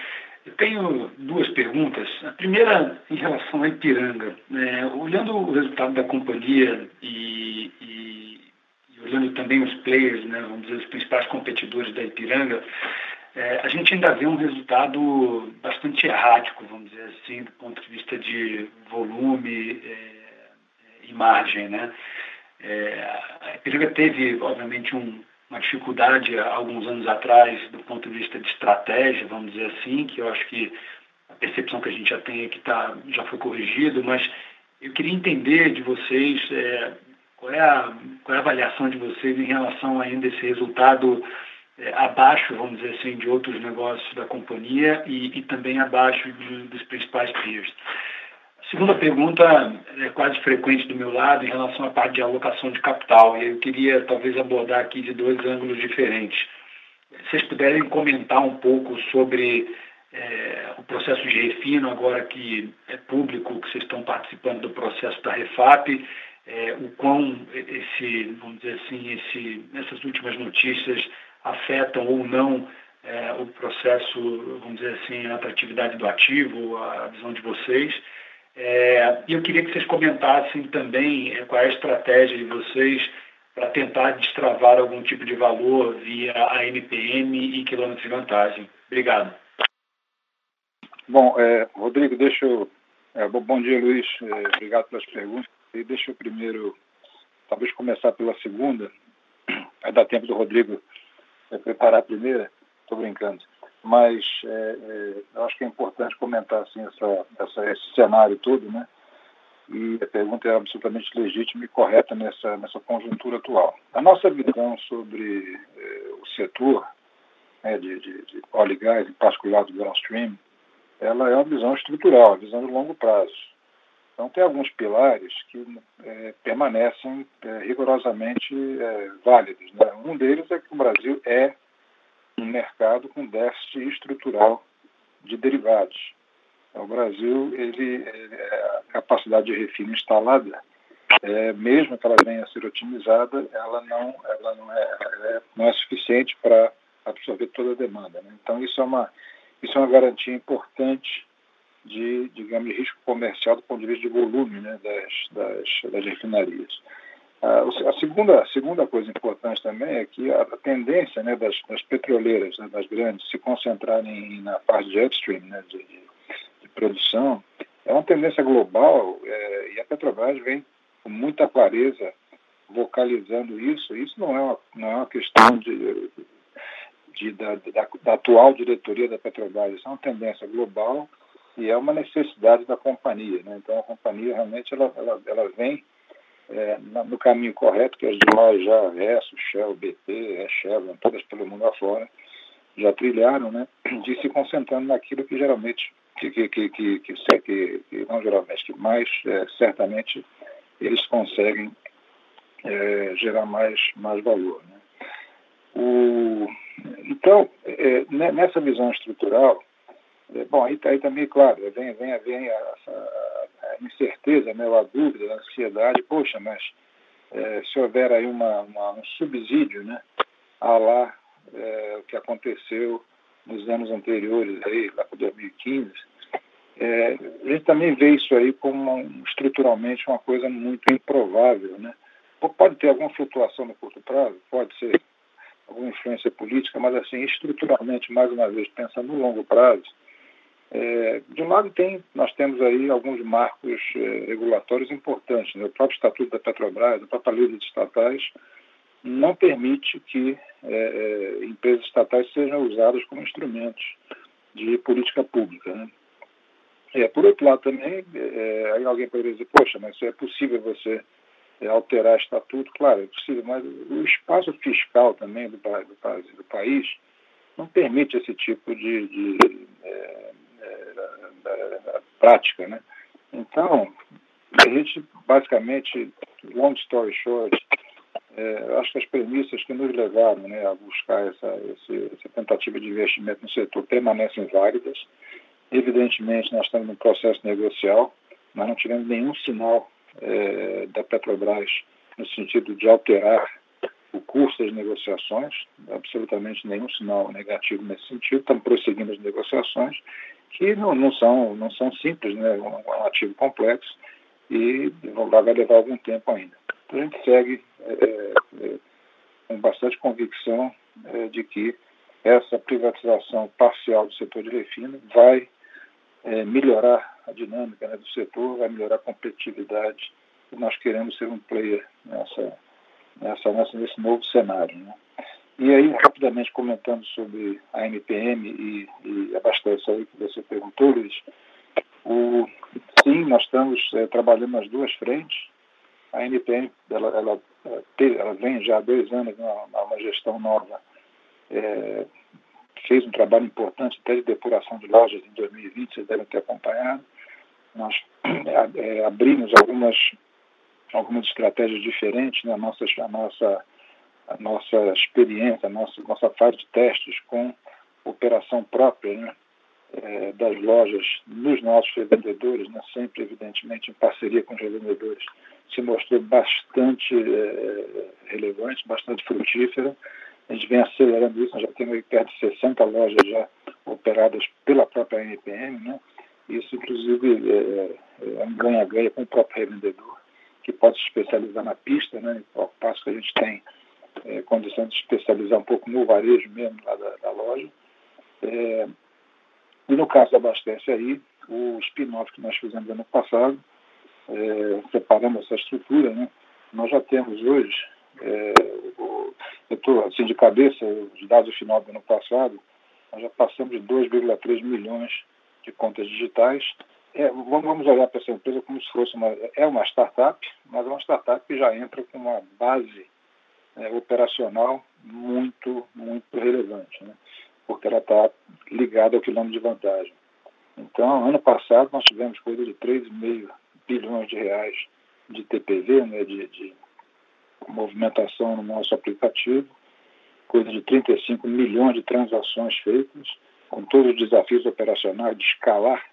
Eu tenho duas perguntas. A primeira em relação à Ipiranga. É, olhando o resultado da companhia e, e, e, olhando também os players, né, vamos dizer, os principais competidores da Ipiranga, é, a gente ainda vê um resultado bastante errático, vamos dizer assim, do ponto de vista de volume é, e margem, né? É, a Ipiranga teve, obviamente, um, uma dificuldade há alguns anos atrás do ponto de vista de estratégia, vamos dizer assim, que eu acho que a percepção que a gente já tem é que tá, já foi corrigido, mas eu queria entender de vocês é, qual, é a, qual é a avaliação de vocês em relação ainda a esse resultado é, abaixo, vamos dizer assim, de outros negócios da companhia e, e também abaixo de, dos principais peers. Segunda pergunta é quase frequente do meu lado em relação à parte de alocação de capital, e eu queria talvez abordar aqui de dois ângulos diferentes. Se vocês puderem comentar um pouco sobre é, o processo de refino, agora que é público, que vocês estão participando do processo da Refap, é, o quão esse, vamos dizer assim, esse, essas últimas notícias afetam ou não é, o processo, vamos dizer assim, a atratividade do ativo, a visão de vocês. É, e eu queria que vocês comentassem também é, qual é a estratégia de vocês para tentar destravar algum tipo de valor via a NPM e quilômetros de vantagem. Obrigado. Bom, é, Rodrigo, deixa eu. É, bom dia, Luiz. É, obrigado pelas perguntas. E deixa eu primeiro, talvez começar pela segunda. Vai dar tempo do Rodrigo é, preparar a primeira. Estou brincando. Mas é, é, eu acho que é importante comentar assim, essa, essa, esse cenário todo, né? E a pergunta é absolutamente legítima e correta nessa, nessa conjuntura atual. A nossa visão sobre é, o setor né, de, de, de óleo e gás, em particular do downstream, ela é uma visão estrutural, uma visão de longo prazo. Então, tem alguns pilares que é, permanecem é, rigorosamente é, válidos. Né? Um deles é que o Brasil é um mercado com déficit estrutural de derivados. Então, o Brasil, ele, a capacidade de refino instalada, é, mesmo que ela venha a ser otimizada, ela não, ela não, é, é não é suficiente para absorver toda a demanda. Né? Então, isso é uma isso é uma garantia importante de, digamos, risco comercial do ponto de vista de volume né, das, das, das refinarias. A, segunda, a segunda coisa importante também é que a, tendência né, das, das petroleiras, né, das grandes, se concentrarem na parte de upstream, né, de, de produção, é uma tendência global é, e a Petrobras vem com muita clareza vocalizando isso. Isso não é uma, não é uma questão de de, da, da, da, atual diretoria da Petrobras. Isso é uma tendência global e é uma necessidade da companhia. Né? Então, a companhia realmente ela, ela, ela vem é, no caminho correto, que as demais já, Resso, Shell, BP, Chevron, todas pelo mundo afora, já trilharam, né? de se concentrando naquilo que geralmente, que, que, que, que, que, que não geralmente, que mais é, certamente eles conseguem é, gerar mais, mais valor. Né? O, então, é, nessa visão estrutural, é, bom, aí, aí também, claro, vem, vem, vem a, a, a incerteza, né, a dúvida, a ansiedade, poxa, mas é, se houver aí uma, uma, um subsídio, né, a lá é, o que aconteceu nos anos anteriores, aí, lá para 2015, é, a gente também vê isso aí como estruturalmente uma coisa muito improvável, né? Pode ter alguma flutuação no curto prazo, pode ser alguma influência política, mas assim, estruturalmente, mais uma vez, pensando no longo prazo, é, de um lado tem, nós temos aí alguns marcos é, regulatórios importantes. Né? O próprio Estatuto da Petrobras, a própria lei de estatais, não permite que é, é, empresas estatais sejam usadas como instrumentos de política pública. Né? É, por outro lado também, é, aí alguém poderia dizer, poxa, mas é possível você é, alterar estatuto, claro, é possível, mas o espaço fiscal também do, do, do país não permite esse tipo de, de é, é, prática, né? Então, a gente basicamente, long story short, é, acho que as premissas que nos levaram né, a buscar essa, esse, essa tentativa de investimento no setor permanecem válidas. Evidentemente, nós estamos num processo negocial, nós não tivemos nenhum sinal é, da Petrobras no sentido de alterar o curso das negociações, absolutamente nenhum sinal negativo nesse sentido, estamos prosseguindo as negociações, que não, não, são, não são simples, né? é um ativo complexo e vai levar algum tempo ainda. Então a gente segue é, é, com bastante convicção é, de que essa privatização parcial do setor de refino vai é, melhorar a dinâmica né, do setor, vai melhorar a competitividade nós queremos ser um player nessa, nessa, nessa nesse novo cenário. Né? E aí, rapidamente comentando sobre a NPM e, e abastece aí que você perguntou, Luiz, o, sim, nós estamos é, trabalhando nas duas frentes. A NPM, ela, ela, ela vem já há dois anos numa gestão nova é, fez um trabalho importante até de depuração de lojas em 2020, vocês devem ter acompanhado. Nós é, abrimos algumas, algumas estratégias diferentes, né? a, nossa, a, nossa, a nossa experiência, a nossa, nossa fase de testes com operação própria, né? é, das lojas nos nossos revendedores, né, sempre evidentemente em parceria com os revendedores, se mostrou bastante é, relevante, bastante frutífera. A gente vem acelerando isso, nós já temos perto de 60 lojas já operadas pela própria NPM, né? Isso, inclusive, é, é um ganha-ganha com o próprio revendedor, que pode se especializar na pista, né? Ao passo que a gente tem é, condição de especializar um pouco no varejo mesmo lá da, da loja. É, e no caso da Abastece aí, o spin-off que nós fizemos ano passado, é, essa estrutura, né? nós já temos hoje, é, o, eu estou assim de cabeça, os dados do final do ano passado, nós já passamos de 2,3 milhões de contas digitais. É, vamos olhar para essa empresa como se fosse uma, é uma startup, mas é uma startup que já entra com uma base é, operacional muito, muito relevante. Né? porque ela está ligada ao quilômetro de vantagem. Então, ano passado, nós tivemos coisa de 3,5 bilhões de reais de TPV, né, de, de movimentação no nosso aplicativo, coisa de 35 milhões de transações feitas, com todos os desafios operacionais de escalar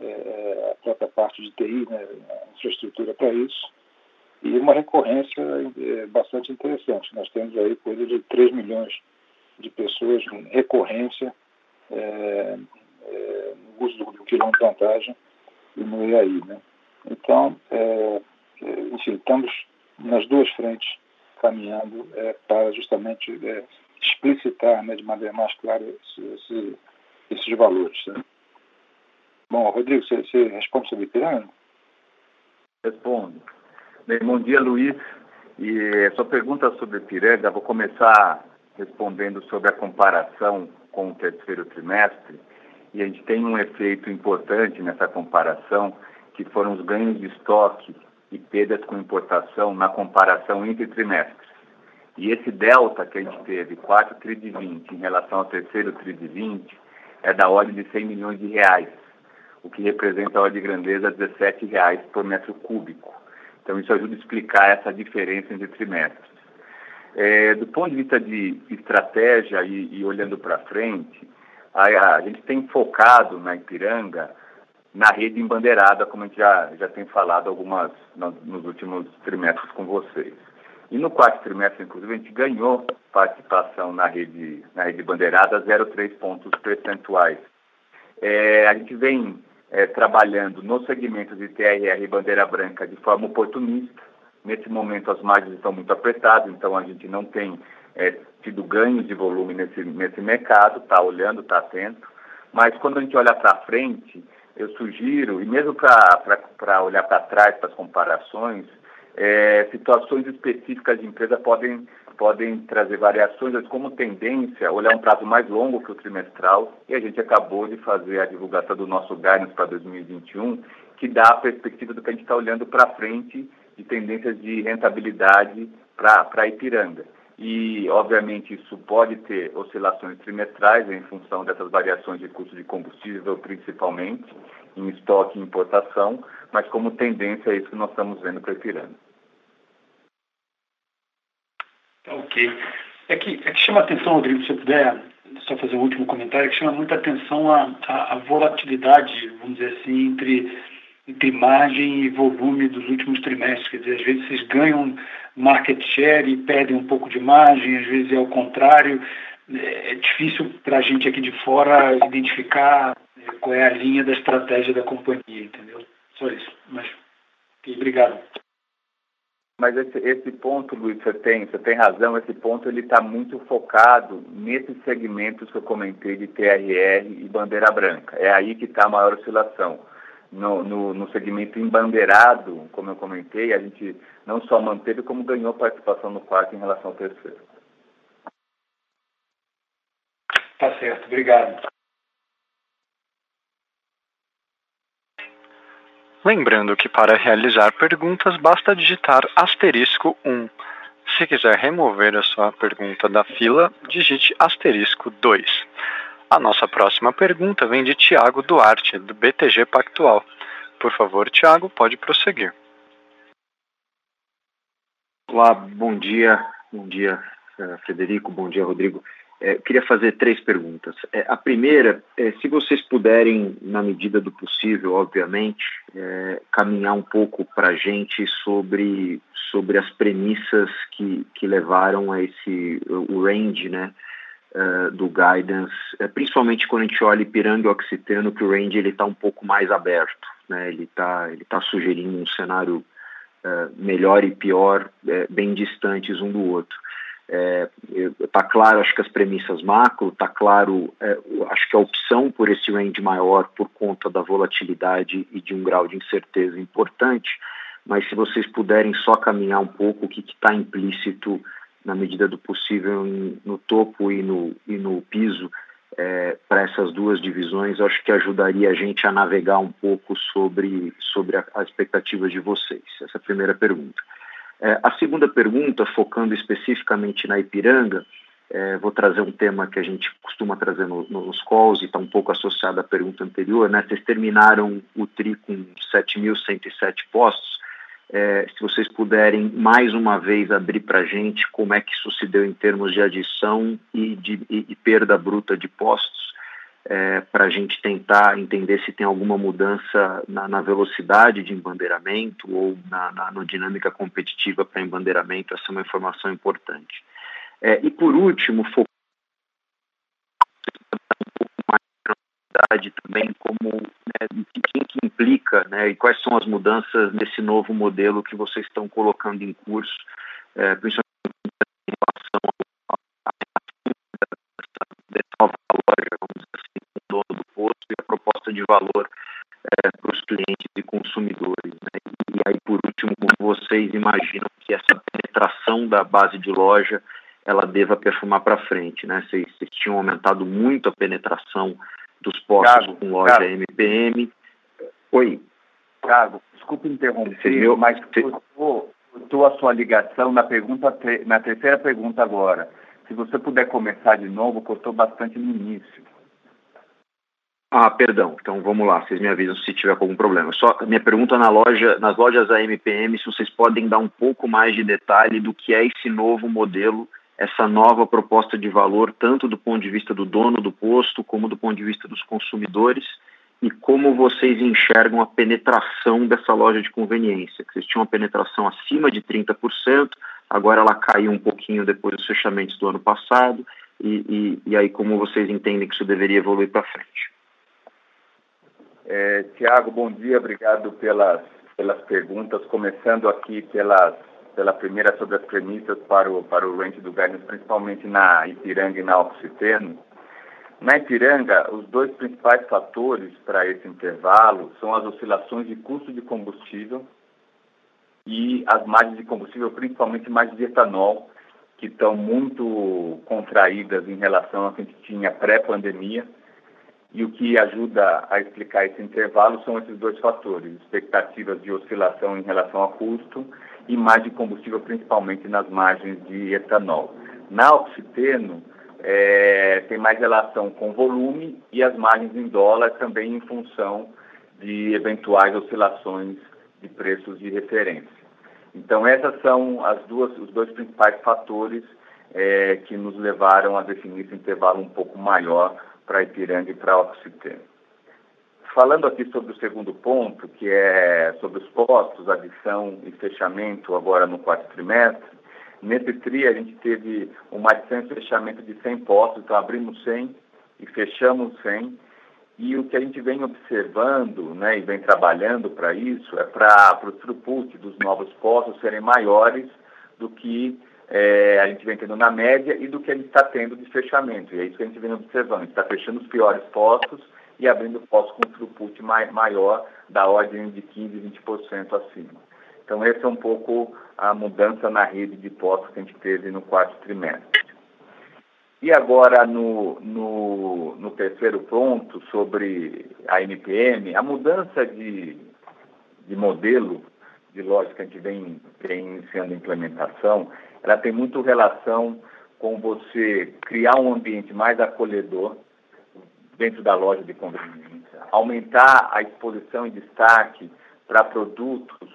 é, a própria parte de TI, né, a infraestrutura para isso, e uma recorrência é, bastante interessante. Nós temos aí coisa de 3 milhões de pessoas em recorrência é, é, no uso do, do quilômetro de vantagem e no EAI. Né? Então, é, é, enfim, estamos nas duas frentes caminhando é, para justamente é, explicitar né, de maneira mais clara esse, esse, esses valores. Né? Bom, Rodrigo, você, você responde sobre Ipiranga? Respondo. Bom dia, Luiz. E sua pergunta sobre Piranga, vou começar respondendo sobre a comparação com o terceiro trimestre, e a gente tem um efeito importante nessa comparação, que foram os ganhos de estoque e perdas com importação na comparação entre trimestres. E esse delta que a gente teve, 4 tri de 20 em relação ao terceiro tri de 20, é da ordem de 100 milhões de reais, o que representa a ordem de grandeza 17 reais por metro cúbico. Então isso ajuda a explicar essa diferença entre trimestres. É, do ponto de vista de estratégia e, e olhando para frente, a, a, gente tem focado na Ipiranga na rede embandeirada, como a gente já, já tem falado algumas no, nos últimos trimestres com vocês. E no quarto trimestre, inclusive, a gente ganhou participação na rede, na rede bandeirada 0,3 pontos percentuais. É, a gente vem é, trabalhando no segmento de TRR e bandeira branca de forma oportunista, Nesse momento as margens estão muito apertadas, então a gente não tem é, tido ganhos de volume nesse, nesse mercado, está olhando, está atento. Mas quando a gente olha para frente, eu sugiro, e mesmo para olhar para trás, para as comparações, é, situações específicas de empresa podem, podem trazer variações, mas como tendência, olhar um prazo mais longo que o trimestral, e a gente acabou de fazer a divulgação do nosso guidance para 2021, que dá a perspectiva do que a gente está olhando para frente de tendências de rentabilidade para Ipiranga. E, obviamente, isso pode ter oscilações trimestrais em função dessas variações de custo de combustível, principalmente, em estoque e importação, mas como tendência é isso que nós estamos vendo para Ipiranga. Ok. É que, é que chama atenção, Rodrigo, se você puder só fazer um último comentário, é que chama muita atenção a, a, a volatilidade, vamos dizer assim, entre entre margem e volume dos últimos trimestres. Quer dizer, às vezes vocês ganham market share e perdem um pouco de margem, às vezes é o contrário. É difícil para a gente aqui de fora identificar é, qual é a linha da estratégia da companhia, entendeu? Só isso. Mas, obrigado. Mas esse, esse, ponto, Luiz, você tem, você tem razão, esse ponto ele está muito focado nesses segmentos que eu comentei de TRR e bandeira branca. É aí que está a maior oscilação no, no, no segmento embandeirado, como eu comentei, a gente não só manteve, como ganhou participação no quarto em relação ao terceiro. Tá certo, obrigado. Lembrando que para realizar perguntas basta digitar asterisco 1. Se quiser remover a sua pergunta da fila, digite asterisco 2. A nossa próxima pergunta vem de Tiago Duarte, do BTG Pactual. Por favor, Tiago, pode prosseguir. Olá, bom dia. Bom dia, eh, Frederico. Bom dia, Rodrigo. É, eu queria fazer três perguntas. É, a primeira, é, se vocês puderem, na medida do possível, obviamente, é, caminhar um pouco para a gente sobre, sobre as premissas que, que levaram a esse o range, né, uh, do guidance, principalmente quando a gente olha Ipiranga e Occitano, que o range está um pouco mais aberto, né, ele está ele tá sugerindo um cenário uh, melhor e pior, bem distantes um do outro. Está é, tá claro, acho que as premissas macro, está claro, é, acho que a opção por esse range maior por conta da volatilidade e de um grau de incerteza importante, mas se vocês puderem só caminhar um pouco o que está implícito na medida do possível em, no topo e no, e no piso é, para essas duas divisões, acho que ajudaria a gente a navegar um pouco sobre, sobre as expectativas de vocês. Essa é a primeira pergunta. É, a segunda pergunta, focando especificamente na Ipiranga, é, vou trazer um tema que a gente costuma trazer no, nos calls e está um pouco associado à pergunta anterior. Né? Vocês terminaram o TRI com 7.107 postos. É, se vocês puderem mais uma vez abrir para a gente como é que isso se deu em termos de adição e, de, e, e perda bruta de postos, é, para a gente tentar entender se tem alguma mudança na, na velocidade de embandeiramento ou na, na, na dinâmica competitiva para embandeiramento. Essa é uma informação importante. É, e por último, focar um pouco mais de também como né, quem que implica né, e quais são as mudanças nesse novo modelo que vocês estão colocando em curso, é, principalmente em relação à nova loja, vamos a proposta de valor é, para os clientes e consumidores. Né? E aí, por último, vocês imaginam que essa penetração da base de loja ela deva perfumar para frente, né? Vocês, vocês, tinham aumentado muito a penetração dos postos com loja. MPM. Oi. Thiago, desculpe interromper, viu, mas cortou a sua ligação na pergunta na terceira pergunta agora. Se você puder começar de novo, cortou bastante no início. Ah, perdão. Então vamos lá, vocês me avisam se tiver algum problema. Só minha pergunta na loja, nas lojas AMPM, se vocês podem dar um pouco mais de detalhe do que é esse novo modelo, essa nova proposta de valor, tanto do ponto de vista do dono do posto, como do ponto de vista dos consumidores, e como vocês enxergam a penetração dessa loja de conveniência. Vocês tinham uma penetração acima de 30%, agora ela caiu um pouquinho depois dos fechamentos do ano passado, e, e, e aí como vocês entendem que isso deveria evoluir para frente. É, Tiago, bom dia, obrigado pelas, pelas perguntas. Começando aqui pelas, pela primeira sobre as premissas para o, para o range do guidance, principalmente na Ipiranga e na Oxiteno. Na Ipiranga, os dois principais fatores para esse intervalo são as oscilações de custo de combustível e as margens de combustível, principalmente margens de etanol, que estão muito contraídas em relação ao que a gente tinha pré-pandemia e o que ajuda a explicar esse intervalo são esses dois fatores: expectativas de oscilação em relação ao custo e mais de combustível, principalmente nas margens de etanol. Na oxiteno, é, tem mais relação com volume e as margens em dólar também em função de eventuais oscilações de preços de referência. Então, essas são as duas, os dois principais fatores é, que nos levaram a definir esse intervalo um pouco maior para Ipiranga e para Oxiteno. Falando aqui sobre o segundo ponto, que é sobre os postos, adição e fechamento agora no quarto trimestre, nesse TRI a gente teve uma adição e fechamento de 100 postos, então abrimos 100 e fechamos 100, e o que a gente vem observando né, e vem trabalhando para isso é para o throughput dos novos postos serem maiores do que é, a gente vem tendo na média e do que a gente está tendo de fechamento. E é isso que a gente vem observando. A gente está fechando os piores postos e abrindo postos com throughput maior, da ordem de 15%, 20% acima. Então, essa é um pouco a mudança na rede de postos que a gente teve no quarto trimestre. E agora, no, no, no terceiro ponto, sobre a NPM, a mudança de, de modelo de lógica que a gente vem, vem a implementação, ela tem muito relação com você criar um ambiente mais acolhedor dentro da loja de conveniência, aumentar a exposição e destaque para produtos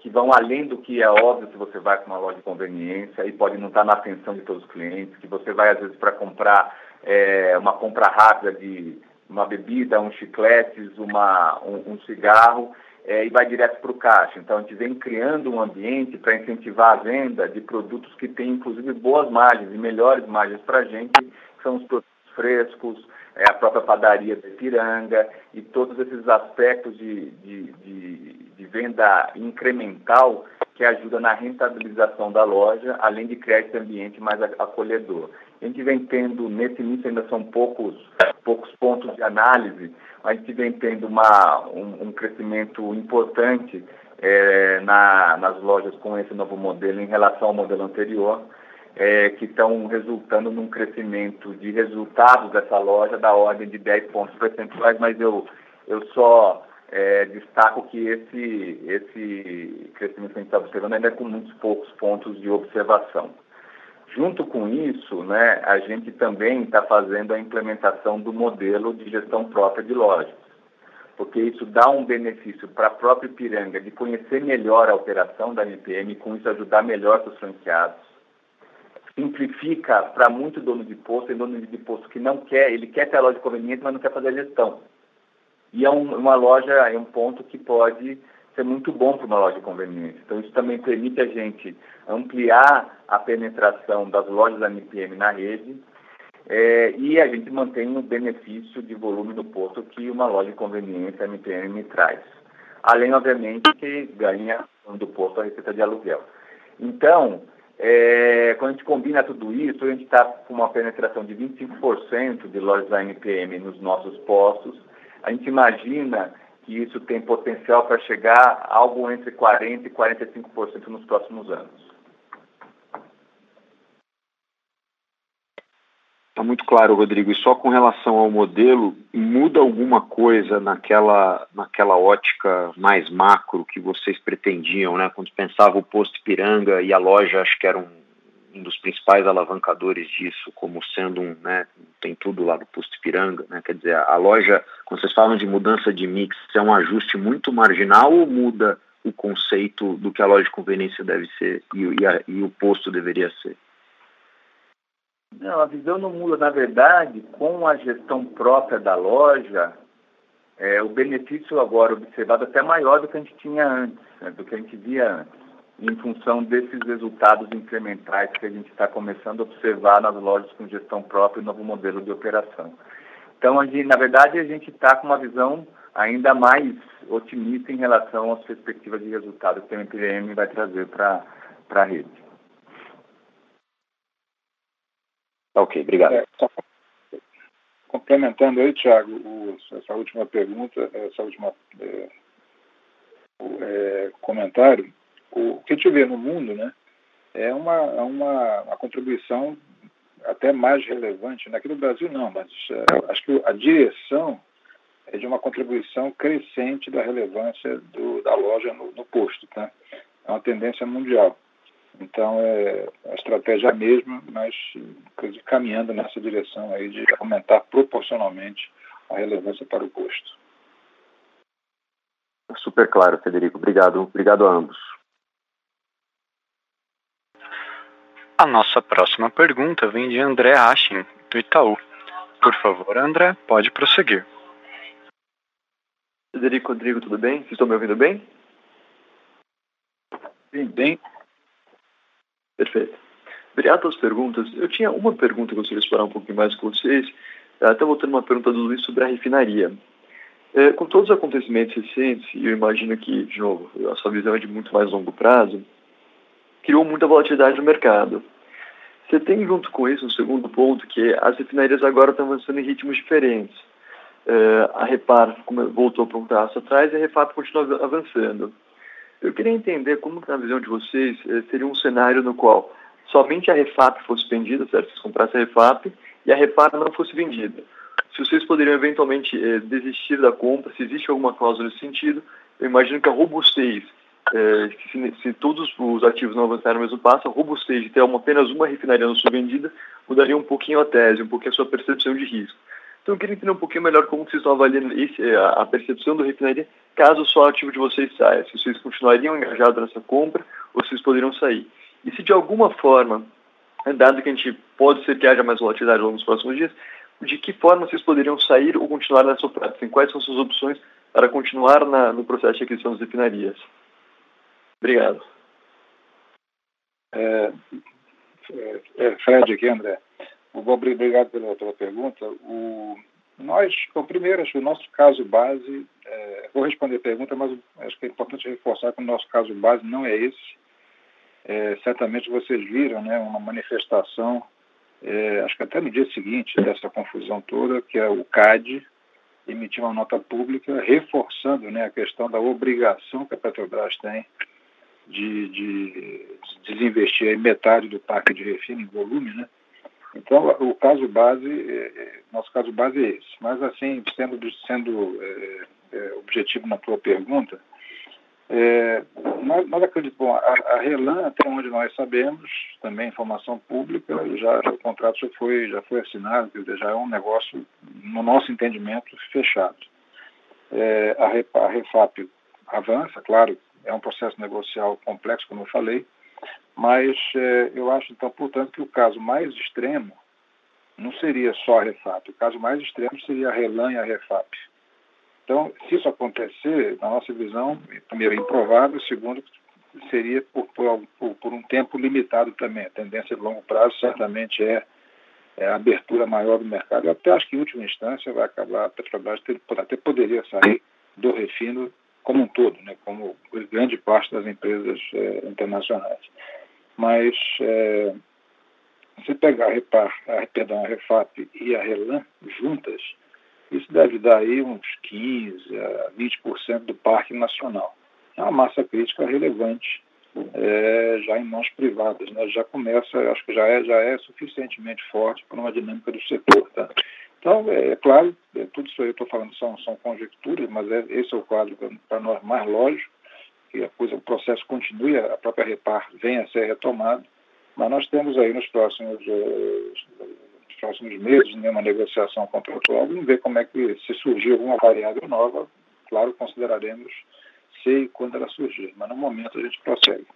que vão além do que é óbvio se você vai para uma loja de conveniência e pode não estar na atenção de todos os clientes, que você vai às vezes para comprar é, uma compra rápida de uma bebida, um chicletes, uma, um, um cigarro é, e vai direto para o caixa. Então a gente vem criando um ambiente para incentivar a venda de produtos que têm inclusive boas margens e melhores margens para a gente, que são os produtos frescos, é, a própria padaria de Piranga e todos esses aspectos de, de, de, de venda incremental que ajuda na rentabilização da loja, além de criar esse ambiente mais acolhedor. A gente vem tendo, nesse início ainda são poucos, poucos pontos de análise, a gente vem tendo uma, um, um crescimento importante é, na, nas lojas com esse novo modelo em relação ao modelo anterior é, que estão resultando num crescimento de resultados dessa loja da ordem de 10 pontos percentuais, mas eu, eu só é, destaco que esse, esse crescimento que a gente está observando ainda é com muitos poucos pontos de observação. Junto com isso, né, a gente também está fazendo a implementação do modelo de gestão própria de lojas, porque isso dá um benefício para a própria Ipiranga de conhecer melhor a operação da MPM e com isso ajudar melhor seus franqueados simplifica para muito dono de posto, e dono de posto que não quer, ele quer ter a loja de conveniência, mas não quer fazer a gestão. E é um, uma loja, é um ponto que pode ser muito bom para uma loja de conveniência. Então, isso também permite a gente ampliar a penetração das lojas da MPM na rede é, e a gente mantém o benefício de volume do posto que uma loja de conveniência MPM traz. Além, obviamente, que ganha do posto a receita de aluguel. Então, é, quando a gente combina tudo isso, a gente está com uma penetração de 25% de lojas da NPM nos nossos postos. A gente imagina que isso tem potencial para chegar a algo entre 40% e 45% nos próximos anos. Está muito claro, Rodrigo. E só com relação ao modelo, muda alguma coisa naquela, naquela ótica mais macro que vocês pretendiam, né? Quando pensavam o posto Piranga e a loja, acho que era um, um dos principais alavancadores disso, como sendo um, né? Tem tudo lá do posto Piranga, né? Quer dizer, a, a loja, quando vocês falam de mudança de mix, é um ajuste muito marginal ou muda o conceito do que a loja de conveniência deve ser e, e, a, e o posto deveria ser? Não, a visão não muda. Na verdade, com a gestão própria da loja, é, o benefício agora observado é até maior do que a gente tinha antes, né, do que a gente via antes, em função desses resultados incrementais que a gente está começando a observar nas lojas com gestão própria e novo modelo de operação. Então, a gente, na verdade, a gente está com uma visão ainda mais otimista em relação às perspectivas de resultado que o MPM vai trazer para a rede. Ok, obrigado. É, complementando aí, Tiago, essa última pergunta, essa última é, é, comentário, o que a gente vê no mundo, né, é uma, é uma, uma contribuição até mais relevante. Aqui no Brasil não, mas é, acho que a direção é de uma contribuição crescente da relevância do, da loja no, no posto. Tá? É uma tendência mundial. Então, é a estratégia é a mesma, mas caminhando nessa direção aí de aumentar proporcionalmente a relevância para o posto. Super claro, Federico. Obrigado. Obrigado a ambos. A nossa próxima pergunta vem de André Achin, do Itaú. Por favor, André, pode prosseguir. Federico, Rodrigo, tudo bem? Vocês estão me ouvindo bem? Sim, bem. Perfeito. Obrigado pelas perguntas. Eu tinha uma pergunta que eu gostaria de explorar um pouquinho mais com vocês, até voltando uma pergunta do Luiz sobre a refinaria. É, com todos os acontecimentos recentes, e eu imagino que, de novo, a sua visão é de muito mais longo prazo, criou muita volatilidade no mercado. Você tem junto com isso um segundo ponto, que as refinarias agora estão avançando em ritmos diferentes. É, a Repar voltou para um traço atrás e a Refap continua avançando. Eu queria entender como, na visão de vocês, eh, seria um cenário no qual somente a Refap fosse vendida, certo? Vocês comprassem a Refap e a Repar não fosse vendida. Se vocês poderiam eventualmente eh, desistir da compra, se existe alguma cláusula nesse sentido, eu imagino que a robustez, eh, se, se, todos os ativos não avançarem no mesmo passo, a robustez de ter uma, apenas uma refinaria não ser vendida mudaria um pouquinho a tese, um pouquinho a sua percepção de risco. Então eu queria entender um pouquinho melhor como vocês estão avaliando esse, a percepção do refinaria caso o só ativo de vocês saia, se vocês continuariam engajados nessa compra ou se vocês poderiam sair. E se de alguma forma, dado que a gente pode ser que haja mais volatilidade ao longo dos próximos dias, de que forma vocês poderiam sair ou continuar nessa oferta? Assim, quais são suas opções para continuar na, no processo de aquisição das refinarias? Obrigado. É, é, é Fred aqui, André. Obrigado pela, pela pergunta. O, nós, bom, primeiro, acho que o nosso caso base, é, vou responder a pergunta, mas acho que é importante reforçar que o nosso caso base não é esse. É, certamente vocês viram né, uma manifestação, é, acho que até no dia seguinte dessa confusão toda, que é o CAD emitiu uma nota pública reforçando né, a questão da obrigação que a Petrobras tem de, de desinvestir metade do parque de refino em volume, né? Então, o caso base, é, é, nosso caso base é esse. Mas, assim, sendo, sendo é, é, objetivo na tua pergunta, é, nós, nós, acreditamos, a, a Relan, até onde nós sabemos, também informação pública, já, o contrato já foi, já foi assinado, já é um negócio, no nosso entendimento, fechado. É, a, a Refap avança, claro, é um processo negocial complexo, como eu falei, mas é, eu acho, então, portanto, que o caso mais extremo não seria só a Refap. O caso mais extremo seria a Relan e a Refap. Então, se isso acontecer, na nossa visão, primeiro, é improvável, segundo, seria por, por, por, um tempo limitado também. A tendência de longo prazo certamente é, é a abertura maior do mercado. Eu até acho que, em última instância, vai acabar, a Petrobras até poderia sair do refino como um todo, né, como grande parte das empresas é, internacionais. Mas é, se pegar a, Repar, a, perdão, a Refap e a Relan juntas, isso deve dar aí uns 15% a 20% do parque nacional. É uma massa crítica relevante é, já em mãos privadas. Né? Já começa, acho que já é, já é suficientemente forte para uma dinâmica do setor. Tá? Então, é, é claro, é, tudo isso aí eu estou falando são, são conjecturas, mas é, esse é o quadro para nós mais lógico, que a coisa, o processo continue, a própria Repar venha a ser retomado, mas nós temos aí nos próximos, uh, nos próximos meses né, uma negociação contratual, vamos ver como é que, se surgir alguma variável nova, claro, consideraremos se e quando ela surgir, mas no momento a gente prossegue.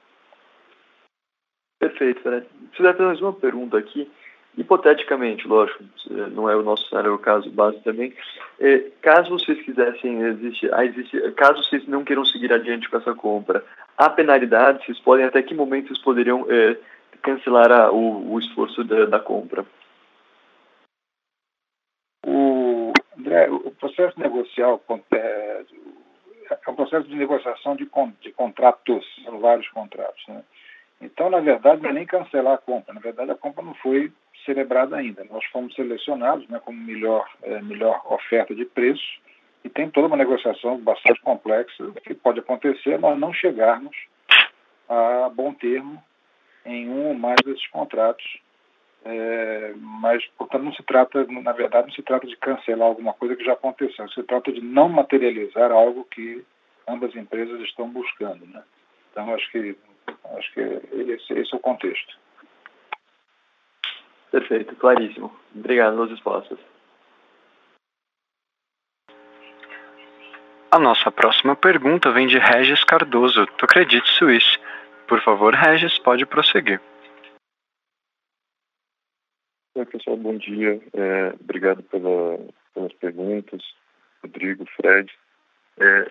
Perfeito, Fred. Der mais uma pergunta aqui, hipoteticamente, lógico, não é o nosso cenário, é o caso base também, é, caso vocês quisessem, existe, ah, existe, caso vocês não queiram seguir adiante com essa compra, há penalidade, vocês podem, até que momento vocês poderiam é, cancelar a, o, o, esforço da, da, compra? O, André, o processo negocial é, é um processo de negociação de, de contratos, são vários contratos, né? Então, na verdade, não é nem cancelar a compra. Na verdade, a compra não foi celebrada ainda. Nós fomos selecionados né, como melhor, é, melhor oferta de preço e tem toda uma negociação bastante complexa que pode acontecer nós não chegarmos a bom termo em um ou mais desses contratos. É, mas, portanto, não se trata, na verdade, não se trata de cancelar alguma coisa que já aconteceu. Se trata de não materializar algo que ambas empresas estão buscando. Né? Então, acho que, acho que esse, esse é o contexto. Perfeito, claríssimo. Obrigado pelas respostas. A nossa próxima pergunta vem de Regis Cardoso, do Credit Suisse. Por favor, Regis, pode prosseguir. Oi, pessoal, bom dia. É, obrigado pela, pelas perguntas, Rodrigo, Fred. É,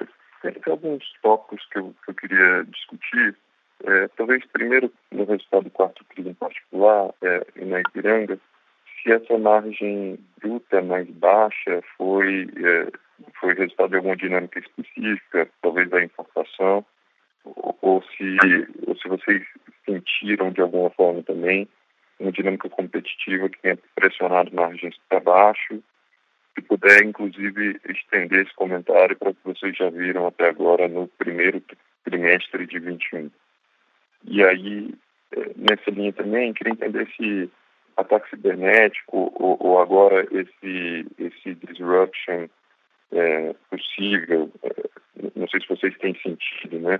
tem alguns tópicos que eu, que eu queria discutir. É, talvez primeiro no resultado do quarto tri em particular, é, na Ipiranga, se essa margem bruta mais baixa foi, é, foi resultado de alguma dinâmica específica, talvez da importação, ou, ou, se, ou se vocês sentiram de alguma forma também uma dinâmica competitiva que tenha pressionado margens para baixo, se puder, inclusive, estender esse comentário para o que vocês já viram até agora no primeiro trimestre de 21. E aí, é, nessa linha também, queria entender se ataque cibernético ou, ou agora esse, esse disruption é, possível, é, não sei se vocês têm sentido, né?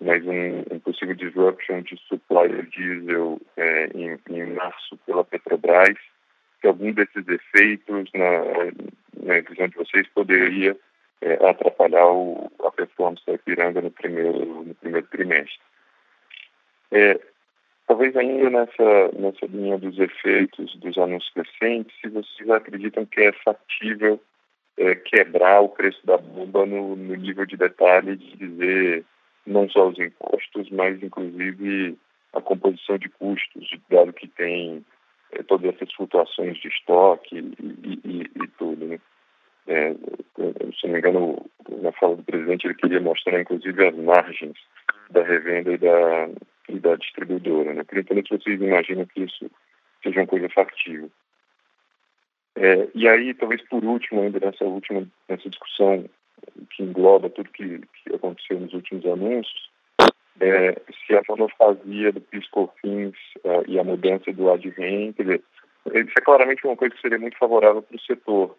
Mas um, um possível disruption de supply de diesel é, em, em março pela Petrobras, que algum desses efeitos, na, na visão de vocês, poderia é, atrapalhar o, a performance da Ipiranga no primeiro, no primeiro trimestre. É, talvez ainda nessa, nessa linha dos efeitos dos anúncios recentes, se vocês acreditam que é factível é, quebrar o preço da bomba no, no nível de detalhe de dizer não só os impostos, mas inclusive a composição de custos, dado que tem é, todas essas flutuações de estoque e, e, e tudo. Né? É, se não me engano, na fala do presidente, ele queria mostrar inclusive as margens da revenda e da, e da distribuidora. Né? Entender se vocês imaginam que isso seja uma coisa factível. É, e aí, talvez por último, ainda nessa última nessa discussão que engloba tudo que, que aconteceu nos últimos anúncios, é, se a monofasia do PIS-COFINS uh, e a mudança do ADVEM, quer dizer, isso é claramente uma coisa que seria muito favorável para o setor.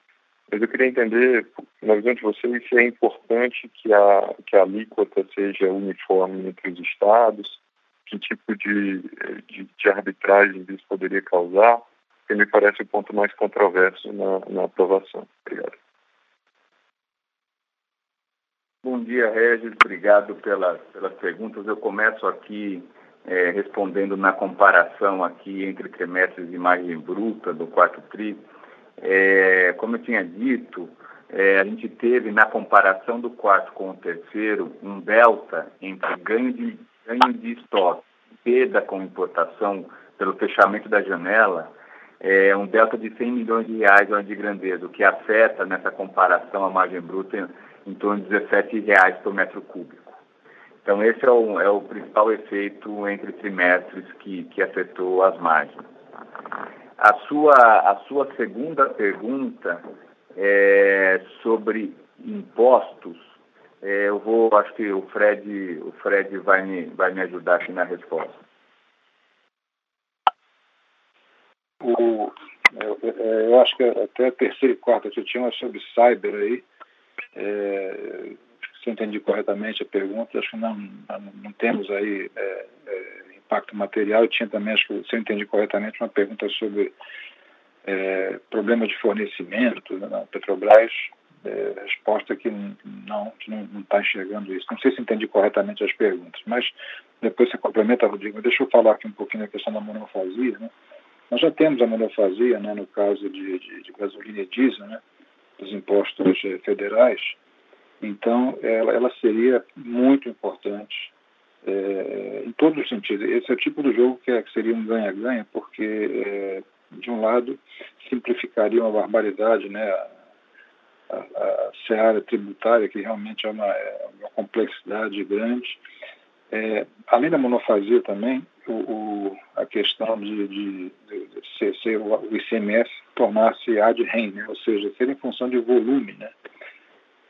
Mas eu queria entender, na visão de vocês, se é importante que a, que a alíquota seja uniforme entre os estados, que tipo de, de, de arbitragem isso poderia causar, que me parece o ponto mais controverso na, na aprovação. Obrigado. Bom dia, Regis. Obrigado pelas, pelas perguntas. Eu começo aqui é, respondendo na comparação aqui entre trimestres de margem bruta do quarto tri. É, como eu tinha dito, é, a gente teve na comparação do quarto com o terceiro um delta entre ganho de, ganho de estoque, perda com importação pelo fechamento da janela, é um delta de 100 milhões de reais de grandeza, o que afeta nessa comparação a margem bruta em torno de 17 reais por metro cúbico. Então, esse é o, é o principal efeito entre trimestres que, que afetou as margens. A sua, a sua segunda pergunta é sobre impostos. É, eu vou, acho que o Fred, o Fred vai me, vai me ajudar aqui na resposta. O, eu, eu, acho que até a terceira e quarta que tinha uma sobre cyber aí, é, se eu entendi corretamente a pergunta, acho que não, não, não temos aí é, é, impacto material. Eu tinha também, acho que se eu entendi corretamente, uma pergunta sobre é, problema de fornecimento na Petrobras. É, resposta que não não está enxergando isso. Não sei se entendi corretamente as perguntas, mas depois você complementa, Rodrigo. Deixa eu falar aqui um pouquinho da questão da monofasia. Né? Nós já temos a monofasia né, no caso de, de, de gasolina e diesel, né? dos impostos eh, federais, então ela, ela seria muito importante é, em todos os sentidos. Esse é o tipo do jogo que, é, que seria um ganha-ganha, porque, é, de um lado, simplificaria uma barbaridade né, a, a, a seara tributária, que realmente é uma, é uma complexidade grande. É, além da monofasia também, o, o, a questão de, de, de, ser, o ICMS tornar-se ad rem, né? ou seja, ser em função de volume, né?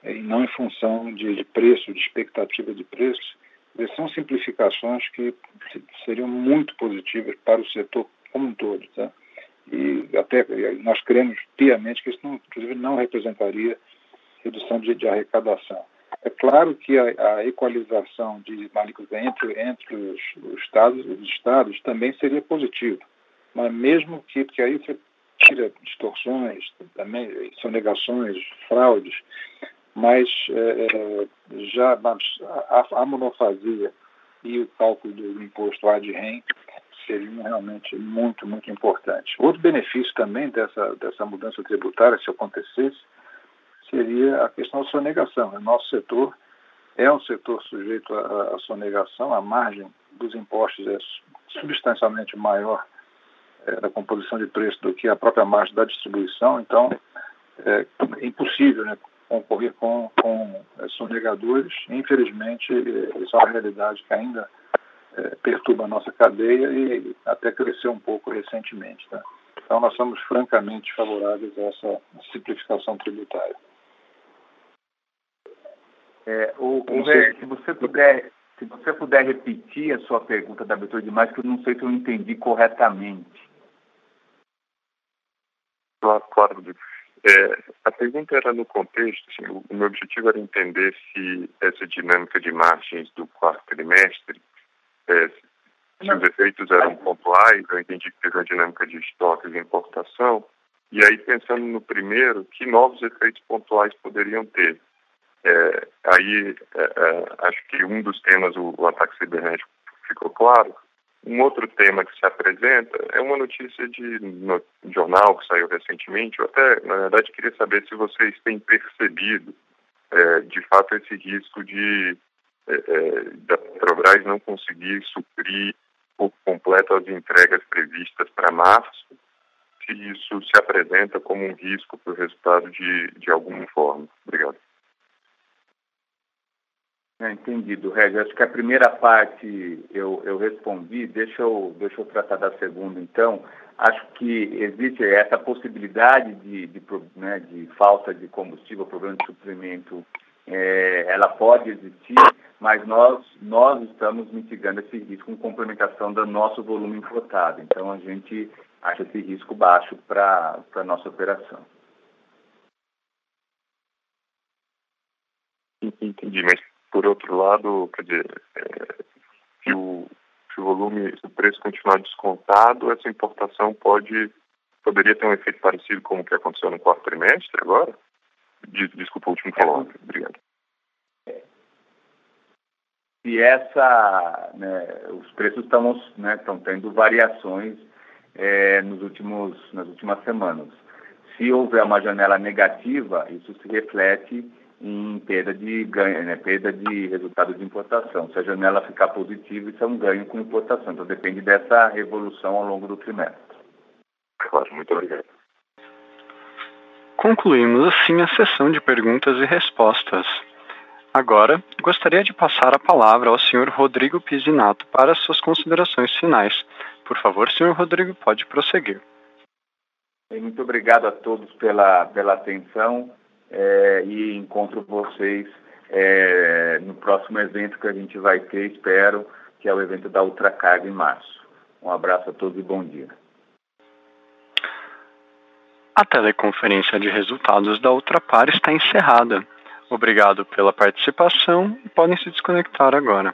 e não em função de, de preço, de expectativa de preço, são simplificações que seriam muito positivas para o setor como um todo. Tá? E até nós cremos piamente que isso, não, inclusive, não representaria redução de, de arrecadação. É claro que a, a equalização de alíquota entre, entre os, os, estados, os estados também seria positivo, mas mesmo que, porque aí você tira distorções, também sonegações, fraudes, mas é, é já a, a, monofasia e o cálculo do imposto ad rem seriam realmente muito, muito importantes. Outro benefício também dessa, dessa mudança tributária, se acontecesse, seria a questão da sonegação. O nosso setor é um setor sujeito à, à sonegação, a margem dos impostos é substancialmente maior é, da composição de preço do que a própria margem da distribuição, então é, é impossível né, concorrer com, com é, sonegadores. Infelizmente, é, isso é uma realidade que ainda é, perturba a nossa cadeia e até cresceu um pouco recentemente. Tá? Então, nós somos francamente favoráveis a essa simplificação tributária. É, o, o se você puder, se você puder repetir a sua pergunta da abertura de mais, que eu não sei se eu entendi corretamente. Claro, claro. É, a pergunta era no contexto, assim, o, o, meu objetivo era entender se essa dinâmica de margens do quarto trimestre, é, se os efeitos eram pontuais, eu entendi que teve uma dinâmica de estoques e importação, e aí pensando no primeiro, que novos efeitos pontuais poderiam ter? É, aí, é, é, acho que um dos temas, o, o ataque cibernético, ficou claro. Um outro tema que se apresenta é uma notícia de no, jornal que saiu recentemente. Eu até, na verdade, queria saber se vocês têm percebido, é, de fato, esse risco de é, é da Petrobras não conseguir suprir por completo as entregas previstas para março, se isso se apresenta como um risco para o resultado de, de alguma forma. Obrigado. É, entendido, Regi. Acho que a primeira parte eu, eu respondi, deixa eu, deixa eu tratar da segunda, então. Acho que existe essa possibilidade de, de, né, de falta de combustível, problema de suprimento, é, ela pode existir, mas nós, nós estamos mitigando esse risco com complementação do nosso volume importado. Então, a gente acha esse risco baixo para a nossa operação. Entendi, mas por outro lado, quer dizer, é, se, o, se o volume, se o preço continuar descontado, essa importação pode poderia ter um efeito parecido com o que aconteceu no quarto trimestre agora? Desculpa o último follow Obrigado. Se essa, né, os preços estão, né, tendo variações é, nos últimos, nas últimas semanas. Se houver uma janela negativa, isso se reflete em perda de ganho, né, perda de resultado de importação. Se a janela ficar positiva, isso é um ganho com importação. Então depende dessa evolução ao longo do trimestre. Claro, muito obrigado. Concluímos assim a sessão de perguntas e respostas. Agora, gostaria de passar a palavra ao Sr. Rodrigo Pisinato para suas considerações finais. Por favor, Sr. Rodrigo, pode prosseguir. Muito obrigado a todos pela, pela atenção é, e encontro vocês é, no próximo evento que a gente vai ter, espero, que é o evento da Ultracarga em março. Um abraço a todos e bom dia. A teleconferência de resultados da Ultrapar está encerrada. Obrigado pela participação e podem se desconectar agora.